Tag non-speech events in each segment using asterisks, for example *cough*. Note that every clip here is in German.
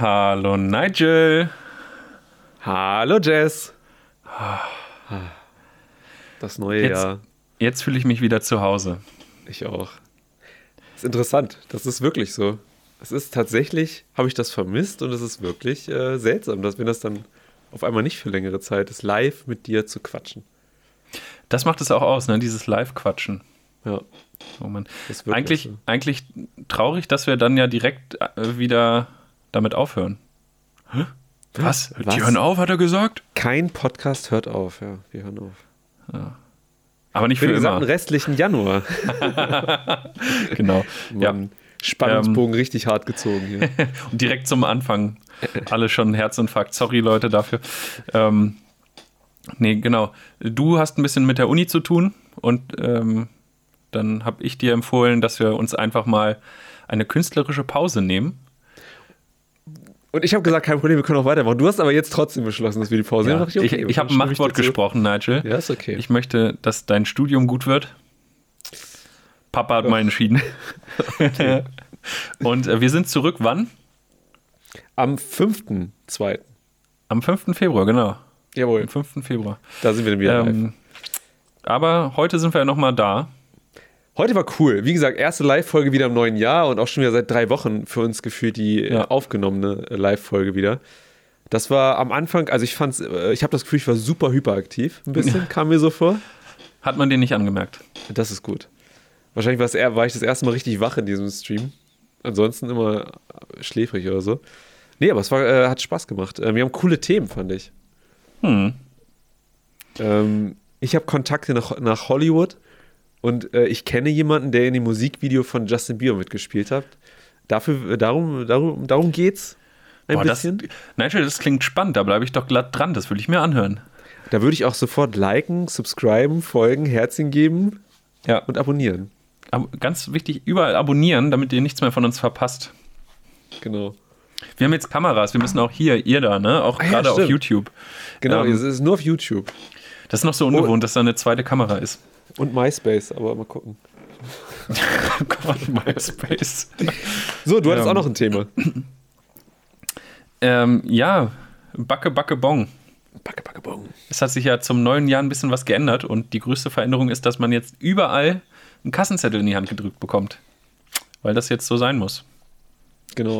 Hallo Nigel. Hallo Jess. Das neue Jetzt, Jahr. jetzt fühle ich mich wieder zu Hause. Ich auch. Ist interessant. Das ist wirklich so. Es ist tatsächlich, habe ich das vermisst und es ist wirklich äh, seltsam, dass wir das dann auf einmal nicht für längere Zeit ist, live mit dir zu quatschen. Das macht es auch aus, ne? Dieses Live-Quatschen. Ja. Oh Mann. Das Eigentlich, so. eigentlich traurig, dass wir dann ja direkt äh, wieder damit aufhören. Hä? Was? Was? Die hören auf, hat er gesagt? Kein Podcast hört auf, ja. Wir hören auf. Aber nicht Für für den gesamten restlichen Januar. *laughs* Genau. Ja. Mann, Spannungsbogen richtig hart gezogen hier. *laughs* Und direkt zum Anfang. Alle schon Herzinfarkt. Sorry, Leute, dafür. Ähm, nee, genau. Du hast ein bisschen mit der Uni zu tun und ähm, dann habe ich dir empfohlen, dass wir uns einfach mal eine künstlerische Pause nehmen. Und ich habe gesagt, kein Problem, wir können auch weitermachen. Du hast aber jetzt trotzdem beschlossen, dass wir die Pause Ja. Da ich okay, ich habe dann ein Machtwort gesprochen, Nigel. Ja, ist okay. Ich möchte, dass dein Studium gut wird. Papa hat mal entschieden. *laughs* und äh, wir sind zurück wann? Am 5.2. Am 5. Februar, genau. Jawohl, Am 5. Februar. da sind wir dann wieder live. Ähm, aber heute sind wir ja nochmal da. Heute war cool. Wie gesagt, erste Live-Folge wieder im neuen Jahr und auch schon wieder seit drei Wochen für uns gefühlt die äh, Ja. aufgenommene äh, Live-Folge wieder. Das war am Anfang, also ich fand's, äh, ich habe das Gefühl, ich war super hyperaktiv. Ein bisschen kam mir so vor. Hat man den nicht angemerkt. Das ist gut. Wahrscheinlich war ich das erste Mal richtig wach in diesem Stream. Ansonsten immer schläfrig oder so. Nee, aber es war, äh, hat Spaß gemacht. Wir haben coole Themen, fand ich. Hm. Ähm, ich habe Kontakte nach, nach Hollywood und äh, ich kenne jemanden, der in dem Musikvideo von Justin Bieber mitgespielt hat. Dafür, äh, darum, darum, darum geht's ein Boah, das, bisschen. Nigel, das klingt spannend. Da bleibe ich doch glatt dran. Das will ich mir anhören. Da würde ich auch sofort liken, subscriben, folgen, Herzchen geben Ja. und abonnieren. Ab ganz wichtig, überall abonnieren, damit ihr nichts mehr von uns verpasst. Genau. Wir haben jetzt Kameras. Wir müssen auch hier, ihr da, ne? Auch Ah ja, gerade auf stimmt. YouTube. Genau, Ähm, es ist nur auf YouTube Das ist noch so Oh. ungewohnt, dass da eine zweite Kamera ist. Und MySpace, aber mal gucken. *laughs* Oh Gott, MySpace. So, du hattest Ähm. auch noch ein Thema. ähm, ja, Backe, Backe, Bong. Backe, backe, bong. Es hat sich ja zum neuen Jahr ein bisschen was geändert und die größte Veränderung ist, dass man jetzt überall einen Kassenzettel in die Hand gedrückt bekommt. Weil das jetzt so sein muss. Genau.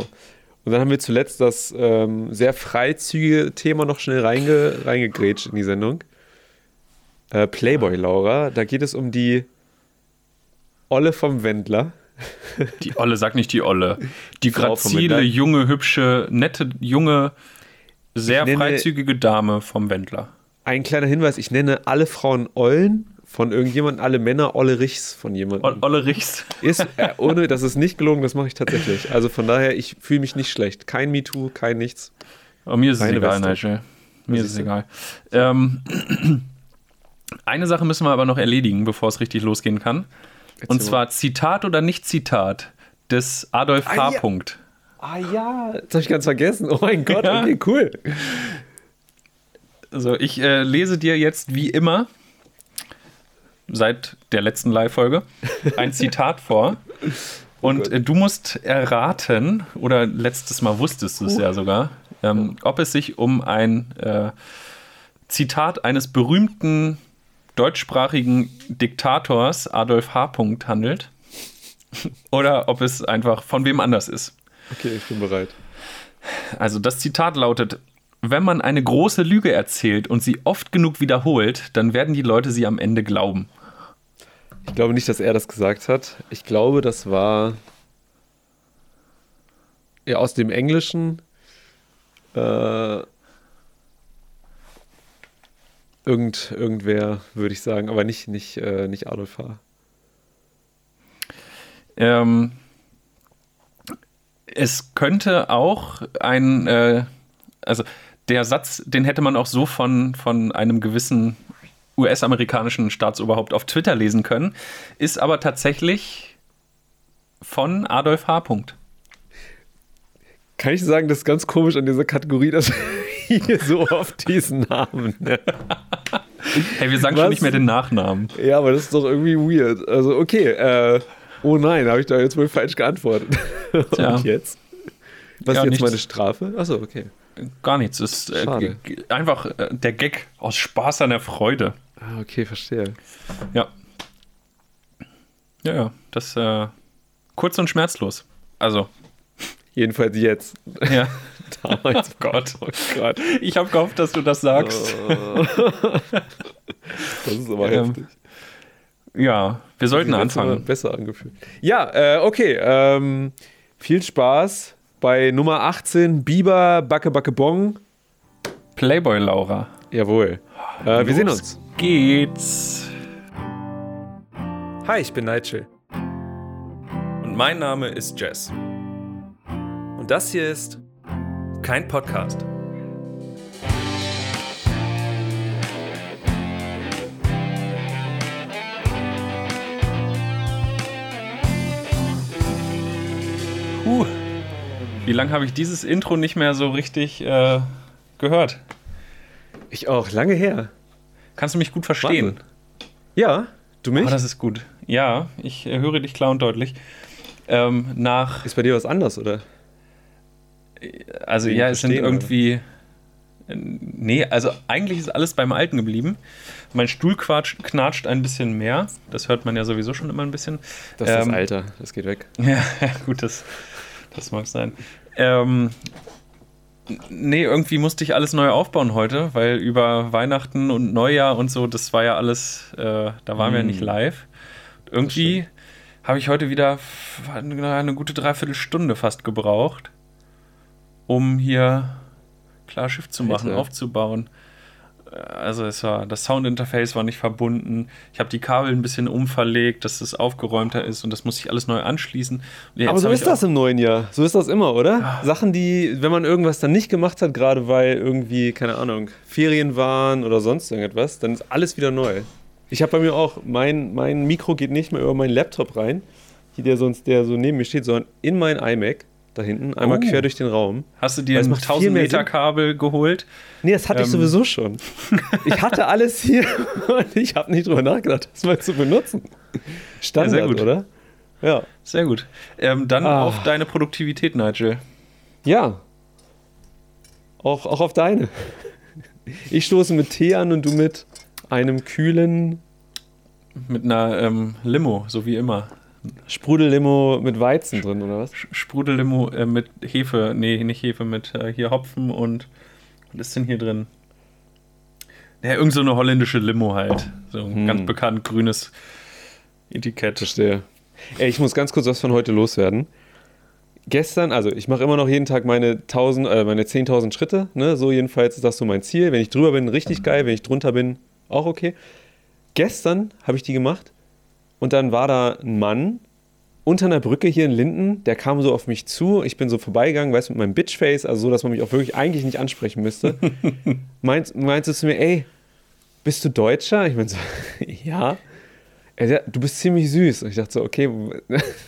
Und dann haben wir zuletzt das ähm, sehr freizügige Thema noch schnell reinge, reingegrätscht in die Sendung. Äh, Playboy Laura, da geht es um die Olle vom Wendler. *laughs* Die Olle, sag nicht die Olle. Die Frau grazile, junge, hübsche, nette, junge, sehr freizügige Dame vom Wendler. Ein kleiner Hinweis, ich nenne alle Frauen Ollen von irgendjemandem, alle Männer Olle Richs von jemandem. Olle Richs. Ist, äh, *laughs* ohne, das ist nicht gelogen, das mache ich tatsächlich. Also von daher, ich fühle mich nicht schlecht. Kein MeToo, kein nichts. Aber mir ist es egal. Nigel. Mir ist es egal. Ähm, *clears throat* eine Sache müssen wir aber noch erledigen, bevor es richtig losgehen kann. Und Erzähl zwar Zitat oder nicht Zitat des Adolf Ah, H. ja. Ah ja, das habe ich ganz vergessen. Oh mein Gott, Ja. okay, cool. Also ich äh, lese dir jetzt wie immer seit der letzten Live-Folge ein Zitat vor. *laughs* Und Gott. äh, du musst erraten, oder letztes Mal wusstest du es ja sogar, ähm, ob es sich um ein äh, Zitat eines berühmten deutschsprachigen Diktators Adolf H. Handelt oder ob es einfach von wem anders ist. Okay, ich bin bereit. Also das Zitat lautet, wenn man eine große Lüge erzählt und sie oft genug wiederholt, dann werden die Leute sie am Ende glauben. Ich glaube nicht, dass er das gesagt hat. Ich glaube, das war ja aus dem Englischen. Äh, irgend, irgendwer, würde ich sagen, aber nicht, nicht, äh, nicht Adolf H. Ähm, es könnte auch ein, äh, also der Satz, den hätte man auch so von, von einem gewissen US-amerikanischen Staatsoberhaupt auf Twitter lesen können, ist aber tatsächlich von Adolf H. Punkt. Kann ich sagen, das ist ganz komisch an dieser Kategorie, dass hier so oft diesen Namen nennen. Hey, wir sagen schon Was? nicht mehr den Nachnamen. Ja, aber das ist doch irgendwie weird. Also, okay, äh, oh nein, habe ich da jetzt wohl falsch geantwortet. *laughs* Tja. Und jetzt? Was Ja, ist jetzt nichts. meine Strafe? Achso, okay. Gar nichts. Es ist äh, einfach äh, der Gag aus Spaß an der Freude. Ah, okay, verstehe. Ja. Ja, ja. Das äh, kurz und schmerzlos. Also, Jedenfalls jetzt. ja. *laughs* Damals. Oh Gott. Oh Gott. Ich habe gehofft, dass du das sagst. *laughs* Das ist aber Ähm, heftig. Ja, wir sollten anfangen. Besser angefühlt. Ja, äh, okay. Ähm, viel Spaß bei Nummer 18, Biber, Backe, Backe, Bong. Playboy Laura. Jawohl. Äh, wir sehen Los uns. Geht's. Hi, ich bin Nigel. Und mein Name ist Jess. Und das hier ist Kein Podcast. Puh. Wie lange habe ich dieses Intro nicht mehr so richtig äh, gehört? Ich auch, lange her. Kannst du mich gut verstehen? Wahnsinn. Ja, du mich? Oh, das ist gut. Ja, ich äh, höre dich klar und deutlich. Ähm, nach, ist bei dir was anders, oder? Also ja, es sind irgendwie, nee, also eigentlich ist alles beim Alten geblieben. Mein Stuhl knatscht ein bisschen mehr. Das hört man ja sowieso schon immer ein bisschen. Das ist Ähm, das Alter, das geht weg. *laughs* Ja, gut, das, das mag sein. Ähm, nee, irgendwie musste ich alles neu aufbauen heute, weil über Weihnachten und Neujahr und so, das war ja alles, äh, da waren wir Hm. nicht live. Irgendwie habe ich heute wieder eine gute Dreiviertelstunde fast gebraucht, um hier klar Schiff zu machen, Alter. aufzubauen. Äh, Also es war, das Soundinterface war nicht verbunden. Ich habe die Kabel ein bisschen umverlegt, dass es aufgeräumter ist und das muss ich alles neu anschließen. Jetzt Aber so ist das im neuen Jahr. So ist das immer, oder? Sachen, die, wenn man irgendwas dann nicht gemacht hat, gerade weil irgendwie, keine Ahnung, Ferien waren oder sonst irgendetwas, dann ist alles wieder neu. Ich habe bei mir auch, mein, mein Mikro geht nicht mehr über meinen Laptop rein, der sonst, der so neben mir steht, sondern in mein iMac da hinten, einmal Oh. quer durch den Raum. Hast du dir ein macht viel 1000 mehr Meter. Kabel geholt? Nee, das hatte ich Ähm. sowieso schon. *laughs* Ich hatte alles hier und ich habe nicht drüber nachgedacht, das mal zu benutzen. Standard, sehr gut. oder? Ja. Sehr gut. Ähm, dann Ah. auf deine Produktivität, Nigel. Ja. Auch, auch auf deine. Ich stoße mit Tee an und du mit einem kühlen Mit einer ähm, Limo, so wie immer. Sprudellimo mit Weizen drin, oder was? Sprudellimo äh, mit Hefe, nee, nicht Hefe, mit äh, hier Hopfen und was ist denn hier drin? Ja, irgend so eine holländische Limo halt. So ein Hm. ganz bekannt grünes Etikett. Verstehe. Ey, ich muss ganz kurz was von heute loswerden. Gestern, also ich mache immer noch jeden Tag meine 1000, äh, meine 10.000 Schritte, ne? So jedenfalls ist das so mein Ziel. Wenn ich drüber bin, richtig geil. Wenn ich drunter bin, auch okay. Gestern habe ich die gemacht und dann war da ein Mann unter einer Brücke hier in Linden, der kam so auf mich zu. Ich bin so vorbeigegangen, weißt du, mit meinem Bitchface, also so, dass man mich auch wirklich eigentlich nicht ansprechen müsste. *laughs* Meint, meinst du zu mir, ey, bist du Deutscher? Ich meine so, *laughs* ja. Er sagt, du bist ziemlich süß. Und ich dachte so, okay,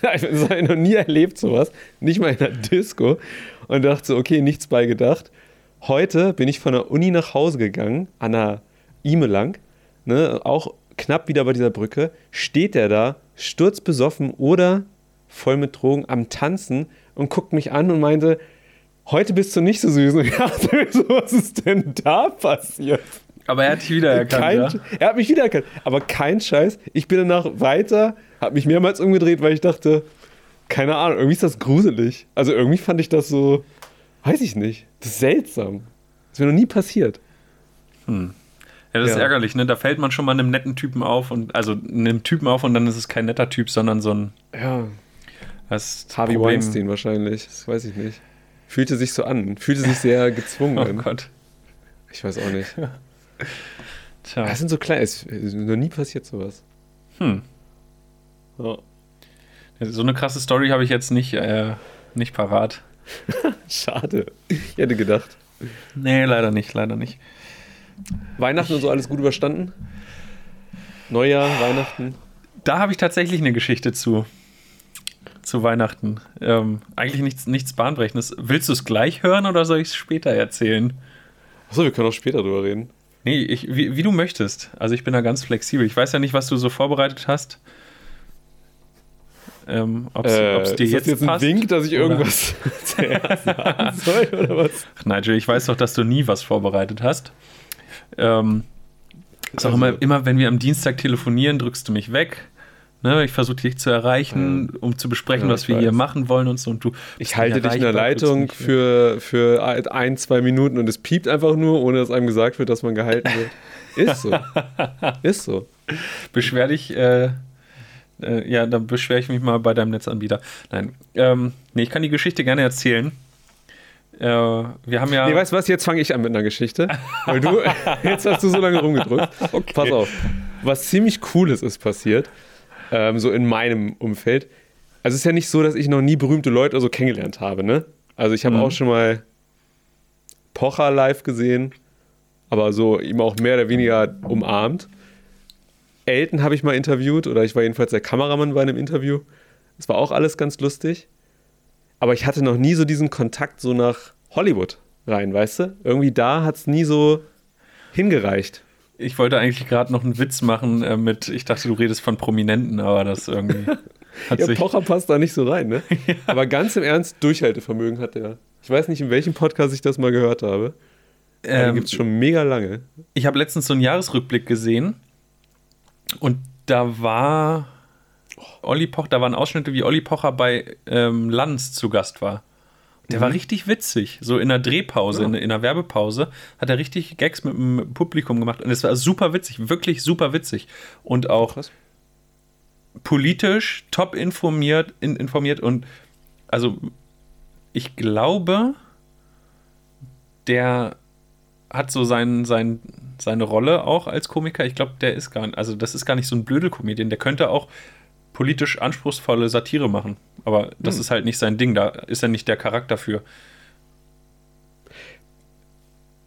das *laughs* habe ich noch nie erlebt, sowas. Nicht mal in der Disco. Und dachte so, okay, nichts bei gedacht. Heute bin ich von der Uni nach Hause gegangen, an der Ime lang, ne, auch knapp wieder bei dieser Brücke, steht der da, sturzbesoffen oder voll mit Drogen am Tanzen und guckt mich an und meinte, heute bist du nicht so süß. Und ich dachte so, was ist denn da passiert? Aber er hat dich wiedererkannt, Kein, ja? Er hat mich wiedererkannt. Aber kein Scheiß. Ich bin danach weiter, habe mich mehrmals umgedreht, weil ich dachte, keine Ahnung, irgendwie ist das gruselig. Also irgendwie fand ich das so, weiß ich nicht, das ist seltsam. Das ist mir noch nie passiert. Ja, das ist Ja. ärgerlich, ne? Da fällt man schon mal einem netten Typen auf und also einem Typen auf und dann ist es kein netter Typ, sondern so ein Ja, das Harvey Problem- Weinstein wahrscheinlich. Das weiß ich nicht. Fühlte sich so an. Fühlte sich sehr *laughs* gezwungen Oh an. Gott. Ich weiß auch nicht. *laughs* Tja. Das sind so kleine, es ist noch nie passiert sowas. Hm. Ja. So eine krasse Story habe ich jetzt nicht, äh, nicht parat. *laughs* Schade. Ich hätte gedacht. Nee, leider nicht, leider nicht. Weihnachten und so alles gut überstanden? Neujahr, Weihnachten? Da habe ich tatsächlich eine Geschichte zu. Zu Weihnachten. Ähm, eigentlich nichts, nichts Bahnbrechendes. Willst du es gleich hören oder soll ich es später erzählen? Achso, wir können auch später drüber reden. Nee, ich, wie, wie du möchtest. Also ich bin da ganz flexibel. Ich weiß ja nicht, was du so vorbereitet hast. ähm, ob es Äh, dir ist jetzt, das jetzt ein passt. Wink, dass ich oder- irgendwas *laughs* zuerst sagen soll oder was? Ach, Nigel, ich weiß doch, dass du nie was vorbereitet hast. Ähm, ist auch Also- immer, immer, wenn wir am Dienstag telefonieren, drückst du mich weg. Ne, ich versuche dich zu erreichen, um zu besprechen, Ja, was wir hier weiß. machen wollen und so. Und du Ich halte dich in der Leitung für, für ein, zwei Minuten und es piept einfach nur, ohne dass einem gesagt wird, dass man gehalten wird. Ist so. *laughs* Ist so. Beschwer dich, äh, äh, ja, dann beschwere ich mich mal bei deinem Netzanbieter. Nein, ähm, nee, ich kann die Geschichte gerne erzählen. Äh, wir haben ja. Nee, weißt du was? Jetzt fange ich an mit einer Geschichte. Weil du, *laughs* jetzt hast du so lange rumgedrückt. Pass auf. Was ziemlich Cooles ist passiert, ähm, so in meinem Umfeld. Also es ist ja nicht so, dass ich noch nie berühmte Leute so kennengelernt habe, ne? Also ich habe Mhm. auch schon mal Pocher live gesehen, aber so ihm auch mehr oder weniger umarmt. Elton habe ich mal interviewt oder ich war jedenfalls der Kameramann bei einem Interview. Das war auch alles ganz lustig. Aber ich hatte noch nie so diesen Kontakt so nach Hollywood rein, weißt du? Irgendwie da hat es nie so hingereicht. Ich wollte eigentlich gerade noch einen Witz machen äh, mit, ich dachte, du redest von Prominenten, aber das irgendwie *laughs* hat Ja, sich. Pocher passt da nicht so rein, ne? *laughs* Aber ganz im Ernst, Durchhaltevermögen hat er. Ich weiß nicht, in welchem Podcast ich das mal gehört habe. Ähm, gibt es schon mega lange. ich habe letztens so einen Jahresrückblick gesehen und da war Olli Pocher, da waren Ausschnitte, wie Olli Pocher bei ähm, Lanz zu Gast war. Der war richtig witzig. So in der Drehpause, Ja. in, in der Werbepause, hat er richtig Gags mit dem Publikum gemacht. Und es war super witzig, wirklich super witzig. Und auch Krass. politisch top informiert, in, informiert und also ich glaube, der hat so sein, sein, seine Rolle auch als Komiker. Ich glaube, der ist gar nicht, also das ist gar nicht so ein Blödelkomedian. Der könnte auch politisch anspruchsvolle Satire machen. Aber das Hm. ist halt nicht sein Ding. Da ist er nicht der Charakter für.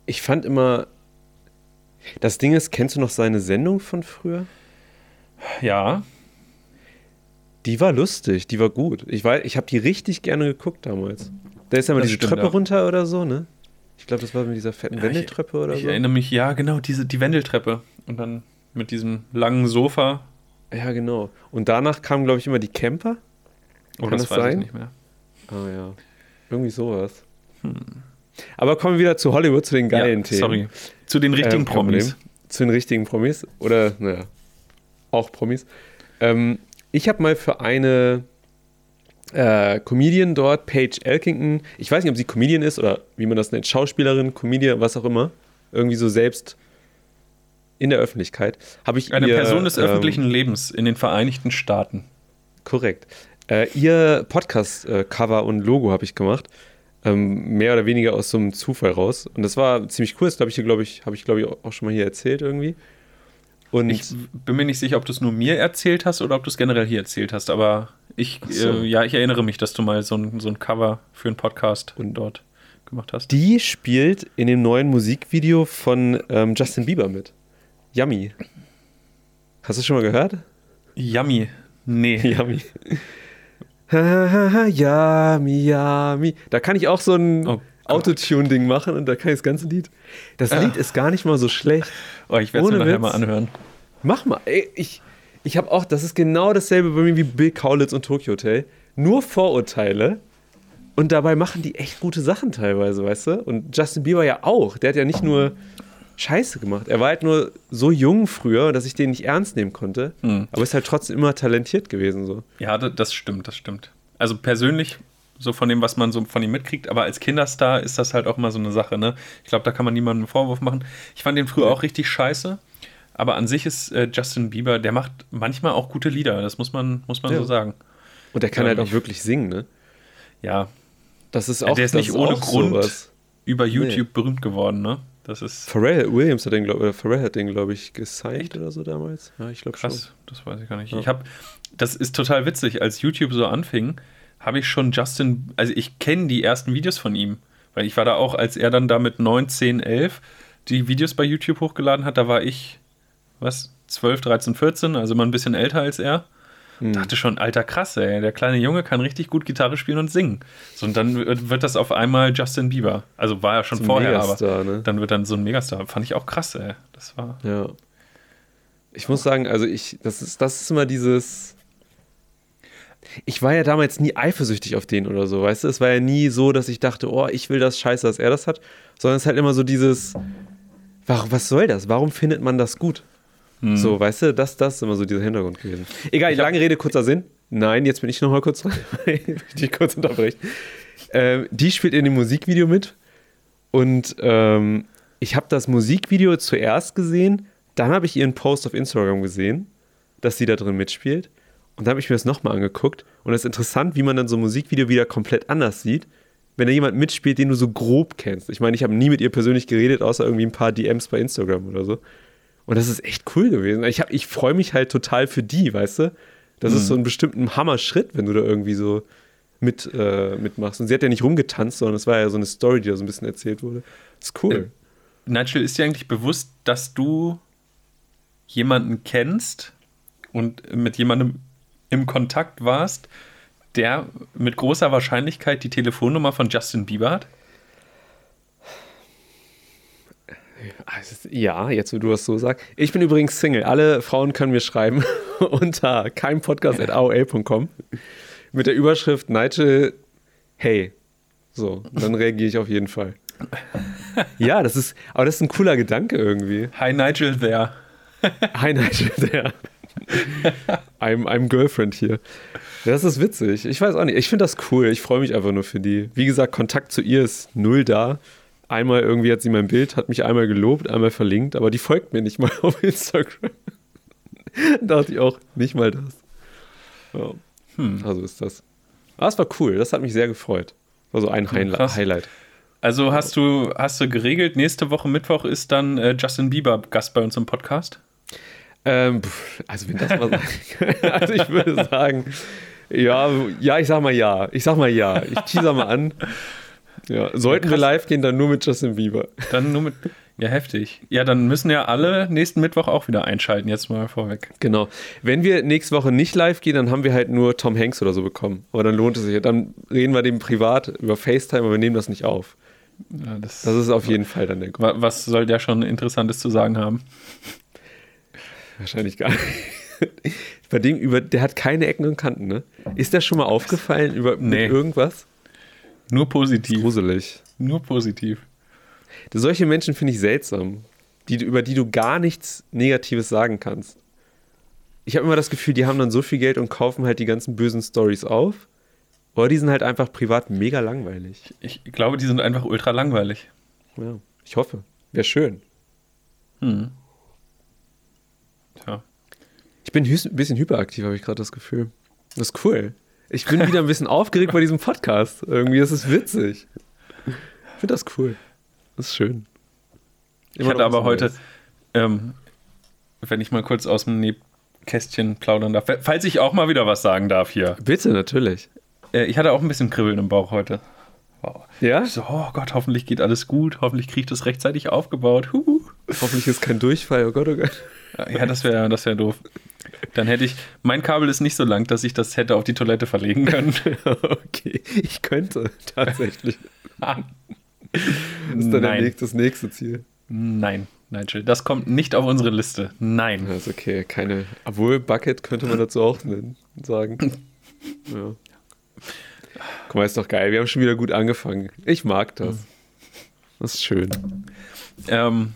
Ich fand immer. Das Ding ist, kennst du noch seine Sendung von früher? Ja, Die war lustig, die war gut. Ich, weiß, ich habe die richtig gerne geguckt damals. Da ist ja mal diese stimmt, Treppe ja. runter oder so, ne? Ich glaube, das war mit dieser fetten Ja, Wendeltreppe oder ich so. erinnere mich, ja, genau, diese, die Wendeltreppe. Und dann mit diesem langen Sofa. Ja, genau. Und danach kamen, glaube ich, immer die Camper. Oh, Kann das das weiß sein? ich nicht mehr. Ah ja. Irgendwie sowas. Aber kommen wir wieder zu Hollywood, zu den geilen ja, Themen. Sorry. Zu den richtigen Ähm, kein Problem. Promis. Zu den richtigen Promis. Oder, naja, auch Promis. Ähm, ich habe mal für eine äh, Comedian dort, Paige Elkington, ich weiß nicht, ob sie Comedian ist oder wie man das nennt, Schauspielerin, Comedian, was auch immer, irgendwie so selbst in der Öffentlichkeit, habe ich Eine ihr, Person des ähm, öffentlichen Lebens in den Vereinigten Staaten. Korrekt. Äh, ihr Podcast-Cover und Logo habe ich gemacht. Ähm, mehr oder weniger aus so einem Zufall raus. Und das war ziemlich cool. Das glaube ich glaube ich, habe ich, glaube ich, auch schon mal hier erzählt irgendwie. Und Ich bin mir nicht sicher, ob du es nur mir erzählt hast oder ob du es generell hier erzählt hast, aber ich, so. äh, ja, ich erinnere mich, dass du mal so ein, so ein Cover für einen Podcast Und- dort gemacht hast. die spielt in dem neuen Musikvideo von ähm, Justin Bieber mit. Yummy. Hast du schon mal gehört? Yummy. Nee. *laughs* Yummy. *laughs* yummy, yummy. Da kann ich auch so ein Oh. Autotune-Ding machen und da kann ich das ganze Lied. Das Ah. Lied ist gar nicht mal so schlecht. Oh, ich werde es mir nachher Witz. mal anhören. Mach mal. Ey, ich ich habe auch, das ist genau dasselbe bei mir wie Bill Kaulitz und Tokyo Hotel. Nur Vorurteile. Und dabei machen die echt gute Sachen teilweise, weißt du? Und Justin Bieber ja auch. Der hat ja nicht nur Scheiße gemacht. Er war halt nur so jung früher, dass ich den nicht ernst nehmen konnte. Hm. Aber ist halt trotzdem immer talentiert gewesen. So. Ja, da- das stimmt, das stimmt. Also persönlich, so von dem, was man so von ihm mitkriegt, aber als Kinderstar ist das halt auch immer so eine Sache, ne? Ich glaube, da kann man niemandem einen Vorwurf machen. Ich fand den früher auch richtig scheiße, aber an sich ist äh, Justin Bieber, der macht manchmal auch gute Lieder, das muss man, muss man Ja. so sagen. Und der kann Ja, halt auch ich- wirklich singen, ne? Ja, Das ist auch der ist nicht ohne Grund sowas. über YouTube berühmt geworden, ne? Das ist Pharrell Williams hat den, glaub, oder Pharrell hat den, glaube ich, gesigned oder so damals. Ja, ich glaube schon. krass, das weiß ich gar nicht. Ja. Ich habe, das ist total witzig, als YouTube so anfing, habe ich schon Justin, also ich kenne die ersten Videos von ihm, weil ich war da auch, als er dann da mit 9, 10, 11 die Videos bei YouTube hochgeladen hat, da war ich, was, 12, 13, 14, also immer ein bisschen älter als er. Hm. Dachte schon, alter krass, ey, der kleine Junge kann richtig gut Gitarre spielen und singen. So, und dann wird, wird das auf einmal Justin Bieber. Also war er schon So vorher, aber Megastar, ne? dann wird dann so ein Megastar. Fand ich auch krass, ey. Das war. Ja. Ich muss sagen, also ich, das ist, das ist immer dieses. ich war ja damals nie eifersüchtig auf den oder so, weißt du? Es war ja nie so, dass ich dachte, oh, ich will das scheiße, dass er das hat, sondern es ist halt immer so dieses, warum, was soll das? Warum findet man das gut? Hm. So, weißt du, das, das ist immer so dieser Hintergrund gewesen. Egal, lange Rede, kurzer Sinn. Nein, jetzt bin ich nochmal kurz *laughs* dran. ich will dich kurz unterbrechen. Ähm, die spielt in dem Musikvideo mit und ähm, ich habe das Musikvideo zuerst gesehen, dann habe ich ihren Post auf Instagram gesehen, dass sie da drin mitspielt. Und dann habe ich mir das nochmal angeguckt. Und es ist interessant, wie man dann so ein Musikvideo wieder komplett anders sieht, wenn da jemand mitspielt, den du so grob kennst. Ich meine, ich habe nie mit ihr persönlich geredet, außer irgendwie ein paar DMs bei Instagram oder so. Und das ist echt cool gewesen. Ich, ich freue mich halt total für die, weißt du? Das Mhm. ist so ein bestimmter Hammer-Schritt, wenn du da irgendwie so mit, äh, mitmachst. Und sie hat ja nicht rumgetanzt, sondern es war ja so eine Story, die da so ein bisschen erzählt wurde. Das ist cool. Nigel, ist dir eigentlich bewusst, dass du jemanden kennst und mit jemandem im Kontakt warst, der mit großer Wahrscheinlichkeit die Telefonnummer von Justin Bieber hat? Also, Ja, jetzt wo du das so sagst. Ich bin übrigens Single. Alle Frauen können mir schreiben *laughs* unter keimpodcast.aol.com mit der Überschrift Nigel, hey. So, dann reagiere ich auf jeden Fall. Ja, das ist, aber das ist ein cooler Gedanke irgendwie. Hi Nigel, there. Hi Nigel, der. I'm, I'm Girlfriend hier. Das ist witzig. Ich weiß auch nicht. Ich finde das cool. Ich freue mich einfach nur für die. Wie gesagt, Kontakt zu ihr ist null da. Einmal irgendwie hat sie mein Bild, hat mich einmal gelobt, einmal verlinkt, aber die folgt mir nicht mal *laughs* auf Instagram. da *laughs* dachte ich auch, nicht mal das. Ja. Also ist das. Aber es war cool. Das hat mich sehr gefreut. War so ein krass. Highlight. Also hast du, hast du geregelt, nächste Woche Mittwoch ist dann äh, Justin Bieber Gast bei uns im Podcast? Ähm, also wenn das mal sagen, *laughs* also ich würde sagen, ja, ja, ich sag mal ja. Ich sag mal ja. Ich teaser mal an. Ja, sollten wir live gehen, dann nur mit Justin Bieber. Dann nur mit. Ja, heftig. Ja, dann müssen ja alle nächsten Mittwoch auch wieder einschalten, jetzt mal vorweg. Genau. Wenn wir nächste Woche nicht live gehen, dann haben wir halt nur Tom Hanks oder so bekommen. Aber dann lohnt es sich. Dann reden wir dem privat über FaceTime, aber wir nehmen das nicht auf. Ja, das, Das ist auf jeden Fall dann der Grund. wa- was soll der schon Interessantes zu sagen haben? Wahrscheinlich gar nicht. Bei dem über, der hat keine Ecken und Kanten, ne? Ist der schon mal aufgefallen über Nee. irgendwas? Nur positiv. Gruselig. Nur positiv. Solche Menschen finde ich seltsam, die, über die du gar nichts Negatives sagen kannst. Ich habe immer das Gefühl, die haben dann so viel Geld und kaufen halt die ganzen bösen Stories auf. Oder die sind halt einfach privat mega langweilig. Ich glaube, die sind einfach ultra langweilig. Ja, ich hoffe. Wäre schön. Hm. Tja. Ich bin ein bisschen hyperaktiv, habe ich gerade das Gefühl. Das ist cool. Ich bin wieder ein bisschen aufgeregt bei diesem Podcast. Irgendwie, das ist witzig. Ich finde das cool. Das ist schön. Ich Immer hatte noch aber heute, ähm, wenn ich mal kurz aus dem Nähkästchen plaudern darf, falls ich auch mal wieder was sagen darf hier. Bitte, natürlich. Äh, ich hatte auch ein bisschen Kribbeln im Bauch heute. Wow. Ja? Ich so, oh Gott, hoffentlich geht alles gut, hoffentlich kriege ich das rechtzeitig aufgebaut. Huhu. Hoffentlich ist kein Durchfall. Oh Gott, oh Gott. Ja, das wäre das wär doof. Dann hätte ich, mein Kabel ist nicht so lang, dass ich das hätte auf die Toilette verlegen können. *laughs* Okay, ich könnte tatsächlich. Das ist dann Nein. nächste, das nächste Ziel. Nein, Nigel, das kommt nicht auf unsere Liste. Nein. Das ist okay, keine. Obwohl, Bucket könnte man dazu auch nennen, sagen. *laughs* Ja. Guck mal, ist doch geil. Wir haben schon wieder gut angefangen. Ich mag das. Das ist schön. Ähm,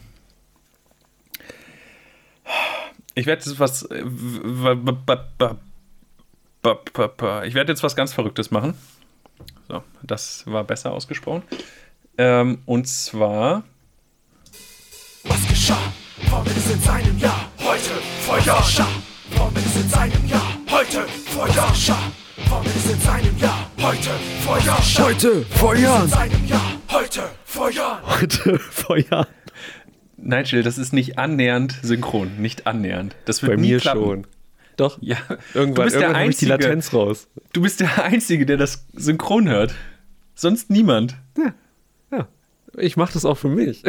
ich werde jetzt was. äh, Ich werde jetzt was ganz Verrücktes machen. So, das war besser ausgesprochen. Ähm, und zwar. Was geschah? Formel ist in seinem Jahr, heute, vor? Formel ist in seinem Jahr, heute, vor? Formel ist in seinem Jahr, heute, vor geschah? Heute, vor Jahr, heute, vor Jahren. Heute, vor Jahren. Nigel, das ist nicht annähernd synchron. Nicht annähernd. Das wird Bei nie mir klappen. schon. Doch. Ja, Irgendwann, du bist der irgendwann habe ich die Einzige. Latenz raus. Du bist der Einzige, der das synchron hört. Sonst niemand. Ja. Ich mache das auch für mich.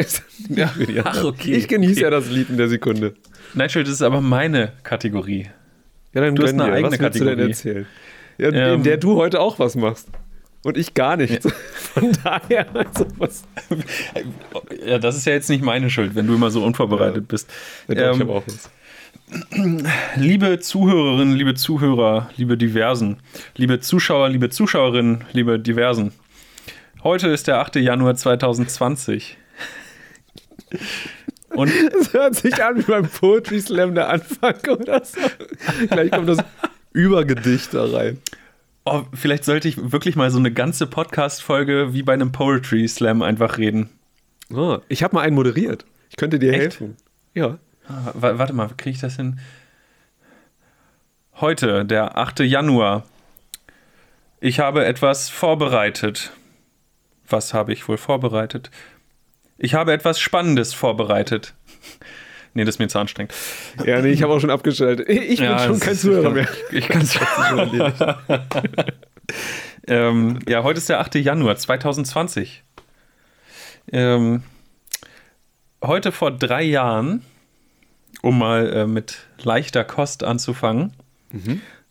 Ja. Ach, okay, Ich genieße okay. ja das Lied in der Sekunde. Nigel, das ist aber meine Kategorie. Ja, dann Du hast eine dir. eigene Was willst du denn Kategorie. erzählen? Ja, Ähm. in der du heute auch was machst. Und ich gar nichts. Von daher, also was. Ja, das ist ja jetzt nicht meine Schuld, wenn du immer so unvorbereitet bist. Ja, doch, ich Ähm, habe auch was. Liebe Zuhörerinnen, liebe Zuhörer, liebe Diversen, liebe Zuschauer, liebe Zuschauerinnen, liebe Diversen. Heute ist der 8. Januar 2020. Und Es hört sich an wie beim Poetry Slam der Anfang oder so. Gleich kommt das Übergedicht da rein. Oh, vielleicht sollte ich wirklich mal so eine ganze Podcast-Folge wie bei einem Poetry Slam einfach reden. Oh, ich habe mal einen moderiert. Ich könnte dir Echt? helfen. Ja. Ah, wa- Warte mal, kriege ich das hin? Heute, der 8. Januar. Ich habe etwas vorbereitet. Was habe ich wohl vorbereitet? Ich habe etwas Spannendes vorbereitet. Nee, das ist mir zu anstrengend. Ja, nee, ich habe auch schon abgeschaltet. Ich bin Ja, schon das kein Zuhörer mehr. Ich kann es *laughs* ähm, Ja, heute ist der 8. Januar 2020. Ähm, heute vor drei Jahren, um mal äh, mit leichter Kost anzufangen,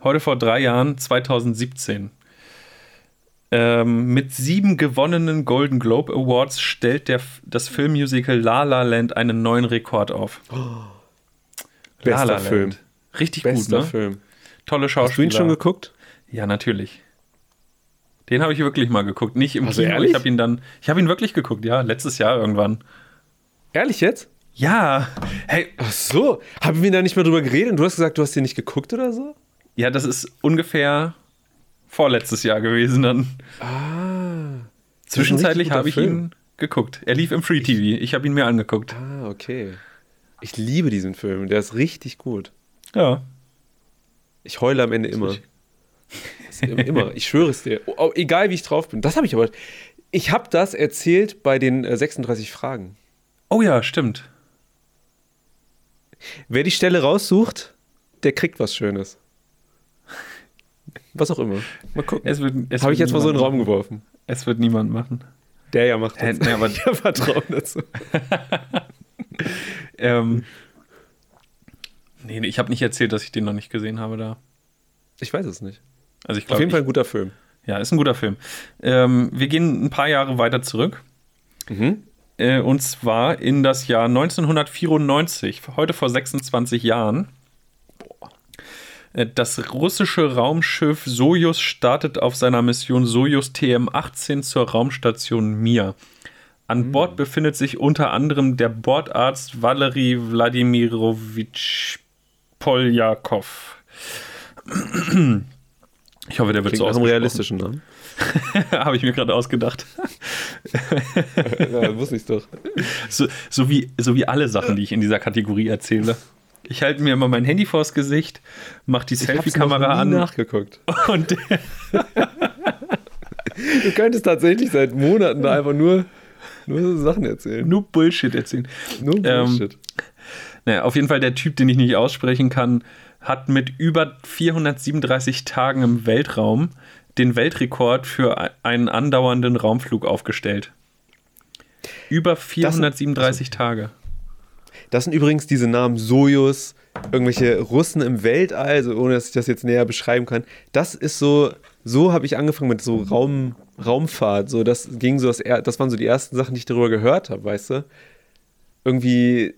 heute vor drei Jahren, 2017. Ähm, mit sieben gewonnenen Golden Globe Awards stellt der, das Filmmusical La La Land einen neuen Rekord auf. Bester La La Film. Richtig Bester gut, ne? Film. Tolle Hast du Schauspieler. ihn schon geguckt? Ja, natürlich. Den habe ich wirklich mal geguckt. Nicht im Also Kino, ehrlich? ich habe ihn dann, ich habe ihn wirklich geguckt, ja, letztes Jahr irgendwann. Ehrlich jetzt? Ja, hey, Ach so. Haben wir da nicht mehr drüber geredet und du hast gesagt, du hast den nicht geguckt oder so? ja, das ist ungefähr vorletztes Jahr gewesen dann. Ah. Zwischenzeitlich habe ich Film. ihn geguckt. Er lief im Free TV. Ich habe ihn mir angeguckt. Ah, okay. Ich liebe diesen Film. Der ist richtig gut. Ja. Ich heule am Ende immer. immer. Ich schwöre es dir. Oh, egal wie ich drauf bin. Das habe ich aber. Ich habe das erzählt bei den äh, 36 Fragen. Oh ja, stimmt. Wer die Stelle raussucht, der kriegt was Schönes. Was auch immer. Mal gucken. Es wird, es Habe ich jetzt mal so in den Raum geworfen. Es wird niemand machen. Der ja macht das. nee, aber- *laughs* habe Vertrauen dazu. *laughs* Ähm, nee, ich habe nicht erzählt, dass ich den noch nicht gesehen habe da. Ich weiß es nicht. Also ich Auf glaube, jeden Fall ein guter Film. Ja, ist ein guter Film. Ähm, wir gehen ein paar Jahre weiter zurück. Mhm. Äh, und zwar in das Jahr 1994, heute vor 26 Jahren. Äh, Das russische Raumschiff Sojus startet auf seiner Mission Sojus TM-18 zur Raumstation Mir. An Bord befindet sich unter anderem der Bordarzt Valery Wladimirovich Poljakov. *clears throat* Ich hoffe, der wird Klingt so einem ausgesprochen. realistischen Namen. *laughs* Habe ich mir gerade ausgedacht. *laughs* ja, wusste ich doch. So, so, wie, so wie alle Sachen, die ich in dieser Kategorie erzähle. Ich halte mir immer mein Handy vors Gesicht, mache die Selfie-Kamera an nachgeguckt. und *laughs* *laughs* Du könntest tatsächlich seit Monaten da einfach nur, nur so Sachen erzählen. nur Bullshit erzählen. Nur Ähm, Bullshit. Naja, auf jeden Fall der Typ, den ich nicht aussprechen kann, hat mit über 437 Tagen im Weltraum den Weltrekord für einen andauernden Raumflug aufgestellt. Über 437 Tage. Das sind übrigens diese Namen Sojus, irgendwelche Russen im Weltall, also ohne dass ich das jetzt näher beschreiben kann. Das ist so, so habe ich angefangen mit so Raum, Raumfahrt. So, das ging so, das, das waren so die ersten Sachen, die ich darüber gehört habe, weißt du? Irgendwie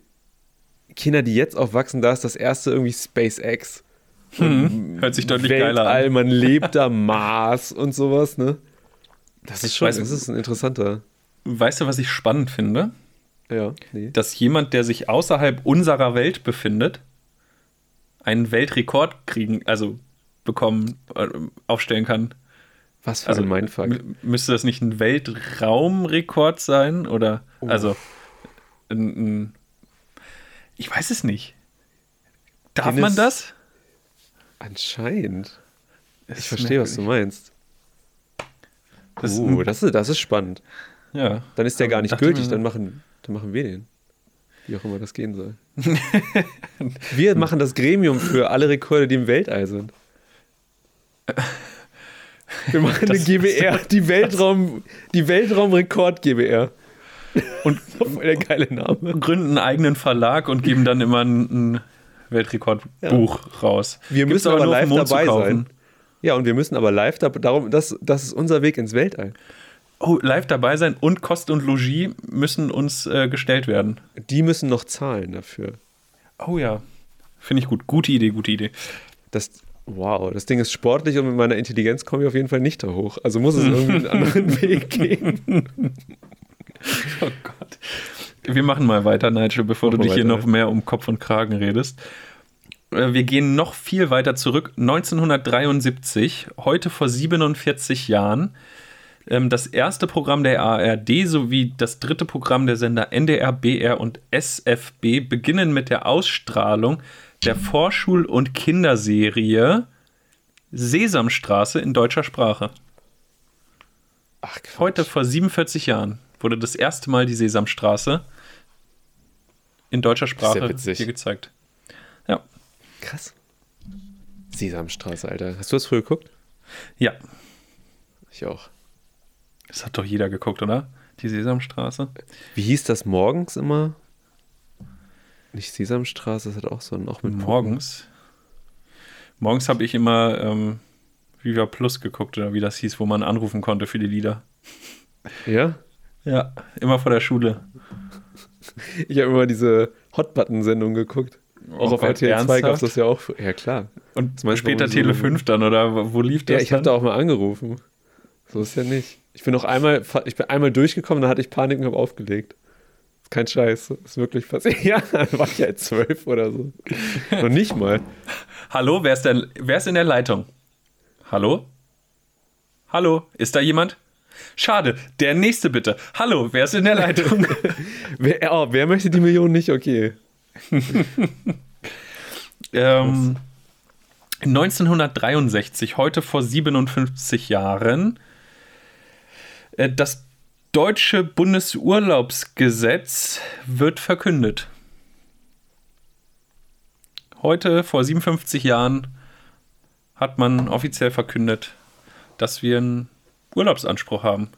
Kinder, die jetzt aufwachsen, da ist das erste irgendwie SpaceX. Hört sich deutlich geiler Weltall, an. man lebt da Mars und sowas, ne? Das ist schon, Weißt du- das ist ein interessanter. Weißt du, was ich spannend finde? Ja, nee. dass jemand, der sich außerhalb unserer Welt befindet, einen Weltrekord kriegen, also bekommen, äh, aufstellen kann. Was für Also ein Mindfuck. müsste das nicht ein Weltraumrekord sein? Oder also ein, ein, ich weiß es nicht. Darf Guinness- man das? Anscheinend. Ich verstehe, was du meinst. Das ist uh, das ist, das ist spannend. ja. Dann ist der gar nicht gültig, dann machen, dann machen wir den. Wie auch immer das gehen soll. *laughs* wir machen das Gremium für alle Rekorde, die im Weltall sind. Wir machen eine Das- GBR, die Weltraum, die Weltraumrekord GBR. Und *laughs* der geile Name. *laughs* gründen einen eigenen Verlag und geben dann immer ein, ein Weltrekordbuch raus. Wir Gibt's müssen aber dem live dabei sein. Ja, und wir müssen aber live da, darum, das, das ist unser Weg ins Weltall. Oh, live dabei sein und Kost und Logis müssen uns äh, gestellt werden. Die müssen noch zahlen dafür. Oh ja. Finde ich gut. Gute Idee, gute Idee. Das, wow, das Ding ist sportlich und mit meiner Intelligenz komme ich auf jeden Fall nicht da hoch. Also muss es irgendwie einen anderen *laughs* Weg geben. Oh Gott. Wir machen mal weiter, Nigel, bevor Mach du dich hier weiter, noch ja. mehr um Kopf und Kragen redest. Äh, Wir gehen noch viel weiter zurück. 1973, heute vor 47 Jahren, ähm, das erste Programm der ARD sowie das dritte Programm der Sender NDR, BR und SFB beginnen mit der Ausstrahlung der Vorschul- und Kinderserie Sesamstraße in deutscher Sprache. Ach, Quatsch. Heute vor 47 Jahren wurde das erste Mal die Sesamstraße in deutscher Sprache witzig. hier gezeigt. Ja. Krass. Sesamstraße, Alter. Hast du das früher geguckt? Ja, Ich auch. Das hat doch jeder geguckt, oder? Die Sesamstraße. Wie hieß das morgens immer? Nicht Sesamstraße, das hat auch so auch mit. Morgens. Morgens habe ich immer ähm, Viva Plus geguckt, oder wie das hieß, wo man anrufen konnte für die Lieder. Ja? Ja, immer vor der Schule. Ich habe immer diese Hotbutton-Sendung geguckt. Auch Oh auf Gott, RTL 2 gab es das ja auch. Ja, klar. Und später Tele so- 5 dann, oder wo lief das? Ja, ich habe da auch mal angerufen. So ist ja nicht. Ich bin noch einmal, ich bin einmal durchgekommen, dann hatte ich Panik und habe aufgelegt. Ist kein Scheiß. Ist wirklich passiert. *laughs* Ja, dann war ich ja zwölf oder so. Und nicht mal. Hallo, wer ist, denn, wer ist in der Leitung? Hallo? Hallo, ist da jemand? Schade, der nächste bitte. Hallo, wer ist in der Leitung? *laughs* Wer, oh, wer möchte die Million nicht? Okay. *laughs* ähm, 1963, heute vor 57 Jahren, das deutsche Bundesurlaubsgesetz wird verkündet. Heute, vor 57 Jahren, hat man offiziell verkündet, dass wir einen Urlaubsanspruch haben.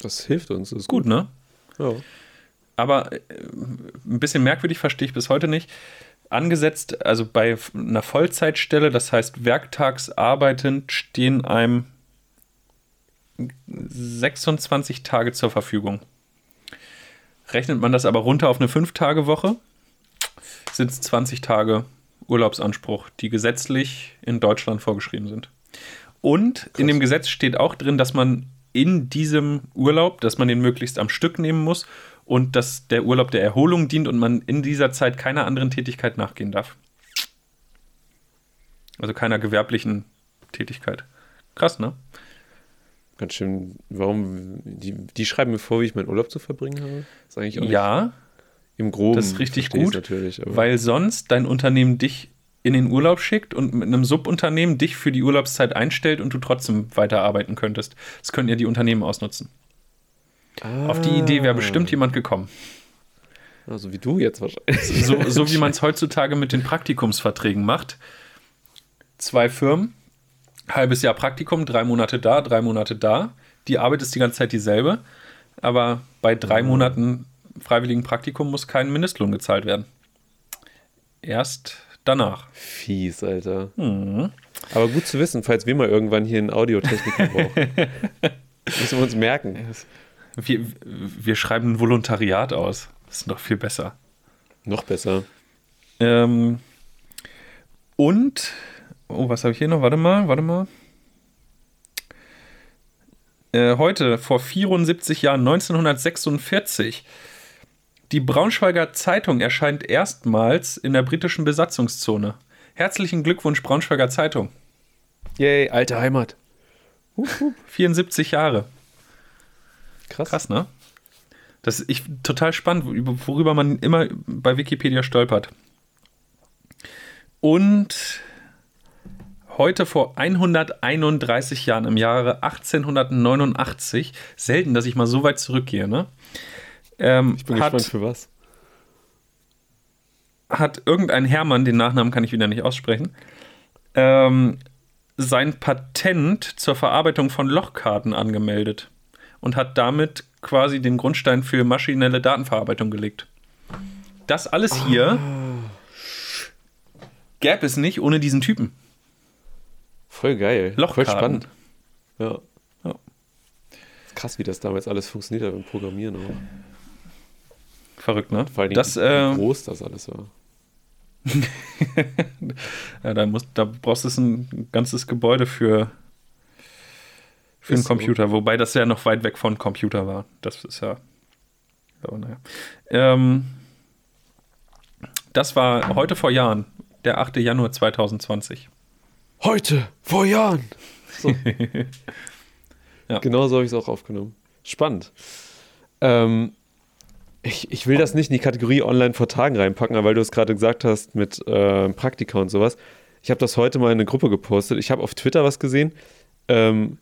Das hilft uns. Das ist Gut, ne? Ja. aber äh, ein bisschen merkwürdig verstehe ich bis heute nicht. Angesetzt, also bei einer Vollzeitstelle, das heißt werktags arbeitend, stehen einem 26 Tage zur Verfügung. Rechnet man das aber runter auf eine 5-Tage-Woche, sind es 20 Tage Urlaubsanspruch, die gesetzlich in Deutschland vorgeschrieben sind. Und in dem Gesetz steht auch drin, dass man in diesem Urlaub, dass man den möglichst am Stück nehmen muss und dass der Urlaub der Erholung dient und man in dieser Zeit keiner anderen Tätigkeit nachgehen darf. Also keiner gewerblichen Tätigkeit. Krass, ne? Ganz schön. Warum? Die, die schreiben mir vor, wie ich meinen Urlaub zu verbringen habe. ist eigentlich auch nicht Ja, im Groben. das ist richtig gut, Natürlich, weil sonst dein Unternehmen dich in den Urlaub schickt und mit einem Subunternehmen dich für die Urlaubszeit einstellt und du trotzdem weiterarbeiten könntest. Das könnten ja die Unternehmen ausnutzen. Auf die Idee wäre bestimmt jemand gekommen. Also wie du jetzt wahrscheinlich. So, so wie *laughs* man es heutzutage mit den Praktikumsverträgen macht. Zwei Firmen, halbes Jahr Praktikum, drei Monate da, drei Monate da. Die Arbeit ist die ganze Zeit dieselbe, aber bei drei Monaten freiwilligen Praktikum muss kein Mindestlohn gezahlt werden. Erst danach. Fies, Alter. Mhm. Aber gut zu wissen, falls wir mal irgendwann hier einen Audiotechniker *laughs* brauchen. Müssen wir uns merken. Wir, wir schreiben ein Volontariat aus. Das ist noch viel besser. Noch besser. Ähm, und, oh, was habe ich hier noch? Warte mal, warte mal. Äh, heute, vor 74 Jahren, 1946, die Braunschweiger Zeitung erscheint erstmals in der britischen Besatzungszone. Herzlichen Glückwunsch, Braunschweiger Zeitung. Yay, alte Heimat. 74 Jahre. Krass. Krass, ne? Das ist ich, total spannend, worüber- worüber man immer bei Wikipedia stolpert. Und heute vor 131 Jahren, im Jahre 1889, selten, dass ich mal so weit zurückgehe, ne? Ähm, Ich bin hat, gespannt für was. hat irgendein Hermann, den Nachnamen kann ich wieder nicht aussprechen, ähm, sein Patent zur Verarbeitung von Lochkarten angemeldet und hat damit quasi den Grundstein für maschinelle Datenverarbeitung gelegt. Das alles hier gäbe es nicht ohne diesen Typen. Voll geil. Lochkarten. Voll spannend. Ja. Ja. Krass, wie das damals alles funktioniert hat beim Programmieren. Auch. Verrückt, ne? Vor allem, das, wie äh, groß das alles war. *laughs* ja, da, muss, da brauchst du ein ganzes Gebäude für, für einen Ist so. Computer, wobei das ja noch weit weg von Computer war. Das ist ja. Aber naja. Ähm, das war heute vor Jahren, der 8. Januar 2020. Heute, vor Jahren. So. *laughs* Ja. Genau so habe ich es auch aufgenommen. Spannend. Ähm, ich, ich will das nicht in die Kategorie online vor Tagen reinpacken, aber weil du es gerade gesagt hast mit äh, Praktika und sowas. Ich habe das heute mal in eine Gruppe gepostet. Ich habe auf Twitter was gesehen. Ähm,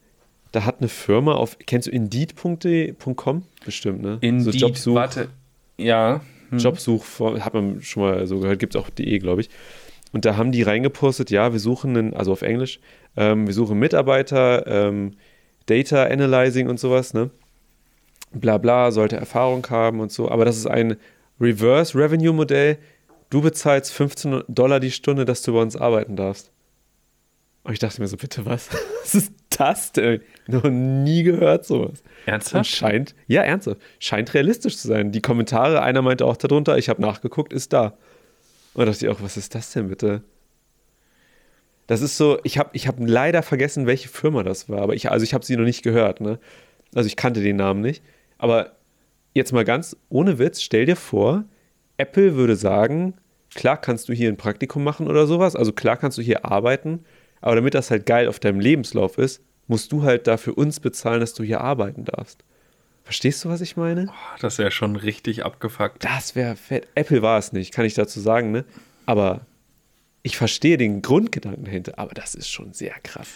da hat eine Firma auf, kennst du Indeed.com? Bestimmt, ne? Indeed, Jobsuch, warte. Ja. hm. Jobsuch, hat man schon mal so gehört, gibt es auch .de, glaube ich. Und da haben die reingepostet, ja, wir suchen einen, also auf Englisch, ähm, wir suchen Mitarbeiter, ähm, Data Analyzing und sowas, ne? Bla bla, sollte Erfahrung haben und so. Aber das ist ein Reverse Revenue Modell. Du bezahlst 15 Dollar die Stunde, dass du bei uns arbeiten darfst. Und ich dachte mir so, bitte was? *laughs* Was ist das denn? Noch nie gehört sowas. Und Ernsthaft? scheint, ja, ernsthaft, scheint realistisch zu sein. Die Kommentare, einer meinte auch darunter, ich habe nachgeguckt, ist da. Und da dachte ich auch, was ist das denn bitte? Das ist so, ich habe ich hab leider vergessen, welche Firma das war, aber ich, also ich habe sie noch nicht gehört, ne? Also ich kannte den Namen nicht. Aber jetzt mal ganz ohne Witz, stell dir vor, Apple würde sagen, klar kannst du hier ein Praktikum machen oder sowas, also klar kannst du hier arbeiten, aber damit das halt geil auf deinem Lebenslauf ist, musst du halt dafür uns bezahlen, dass du hier arbeiten darfst. Verstehst du, was ich meine? Boah, Das wäre schon richtig abgefuckt. Das wäre fett. Apple war es nicht, kann ich dazu sagen, ne? Aber ich verstehe den Grundgedanken dahinter, aber das ist schon sehr krass.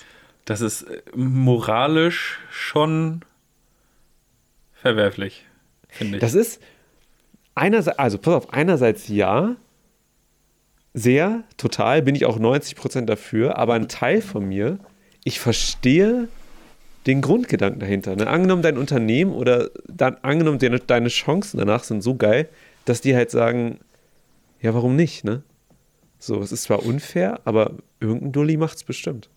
Das ist äh, moralisch schon verwerflich, finde ich. Das ist einerseits, also pass auf, einerseits ja, sehr, total, bin ich auch 90% dafür, aber ein Teil von mir, ich verstehe den Grundgedanken dahinter. Ne? Angenommen, dein Unternehmen oder dann angenommen, deine, deine Chancen danach sind so geil, dass die halt sagen, ja, warum nicht, ne? So, es ist zwar unfair, aber irgendein Dulli macht es bestimmt.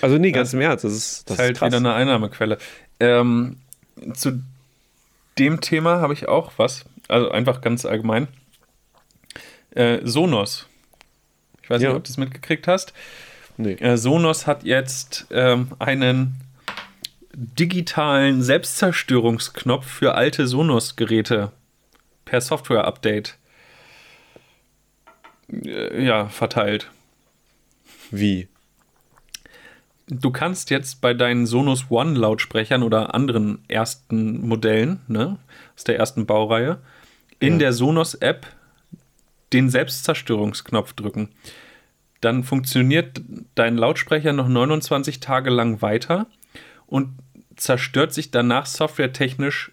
Also nee, ganz im Ernst, das ist, das ist halt krass. wieder eine Einnahmequelle. Ähm, zu dem Thema habe ich auch was, also einfach ganz allgemein. Äh, Sonos. Ich weiß Ja. nicht, ob du es mitgekriegt hast. nee. Äh, Sonos hat jetzt ähm, einen digitalen Selbstzerstörungsknopf für alte Sonos-Geräte per Software-Update äh, ja, verteilt. Wie? Du kannst jetzt bei deinen Sonos One Lautsprechern oder anderen ersten Modellen, ne, aus der ersten Baureihe, in Ja. der Sonos App den Selbstzerstörungsknopf drücken. Dann funktioniert dein Lautsprecher noch 29 Tage lang weiter und zerstört sich danach softwaretechnisch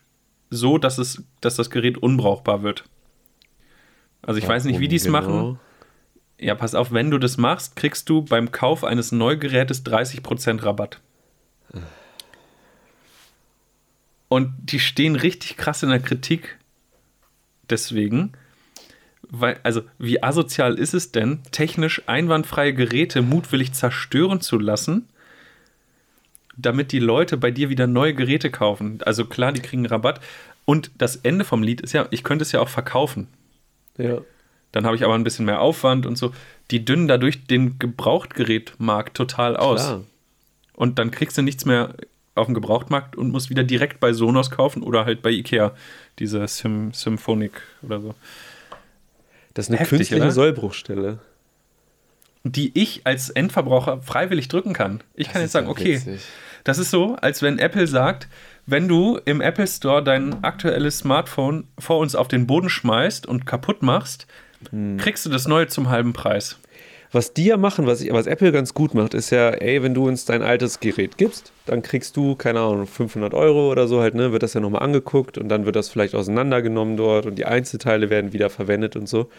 so, dass, es, dass das Gerät unbrauchbar wird. Also ich weiß nicht, wie die es Warum machen. genau? Ja, pass auf, wenn du das machst, kriegst du beim Kauf eines Neugerätes 30% Rabatt. Und die stehen richtig krass in der Kritik. Deswegen, weil, also, wie asozial ist es denn, technisch einwandfreie Geräte mutwillig zerstören zu lassen, damit die Leute bei dir wieder neue Geräte kaufen? Also, klar, die kriegen Rabatt. Und das Ende vom Lied ist ja, ich könnte es ja auch verkaufen. Ja. Dann habe ich aber ein bisschen mehr Aufwand und so. Die dünnen dadurch den Gebrauchtgerätmarkt total aus. Klar. Und dann kriegst du nichts mehr auf dem Gebrauchtmarkt und musst wieder direkt bei Sonos kaufen oder halt bei Ikea. Diese Sym Symphonic oder so. Das ist eine Heftig, künstliche oder? Sollbruchstelle. Die ich als Endverbraucher freiwillig drücken kann. Ich kann Das jetzt ist sagen, okay, witzig. das ist so, als wenn Apple sagt, wenn du im Apple Store dein aktuelles Smartphone vor uns auf den Boden schmeißt und kaputt machst, Hm. kriegst du das neue zum halben Preis. Was die ja machen, was, ich, was Apple ganz gut macht, ist ja, ey, wenn du uns dein altes Gerät gibst, dann kriegst du, keine Ahnung, 500 Euro oder so halt, ne, wird das ja nochmal angeguckt und dann wird das vielleicht auseinandergenommen dort und die Einzelteile werden wieder verwendet und so.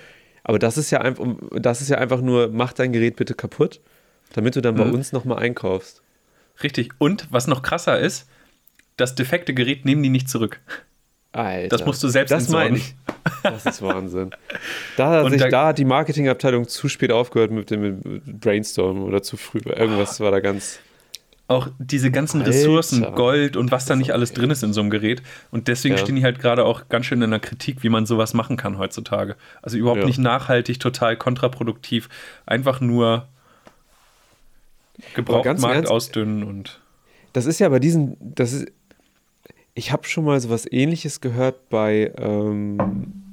Aber das ist ja einfach, das ist ja einfach nur, mach dein Gerät bitte kaputt, damit du dann bei Mhm. uns nochmal einkaufst. Richtig. Und was noch krasser ist, das defekte Gerät nehmen die nicht zurück. Alter. Das musst du selbst Das entsorgen. ich. Das ist Wahnsinn. Da hat, Und sich, da- da hat die Marketingabteilung zu spät aufgehört mit dem Brainstorm oder zu früh. Irgendwas war da ganz. Auch diese ganzen Alter. Ressourcen, Gold und was da nicht alles drin ist in so einem Gerät. Und deswegen Ja. stehen die halt gerade auch ganz schön in der Kritik, wie man sowas machen kann heutzutage. Also überhaupt Ja. nicht nachhaltig, total kontraproduktiv. Einfach nur Gebrauchtmarkt ausdünnen und. Das ist ja bei diesen, das ist, ich habe schon mal sowas ähnliches gehört bei ähm,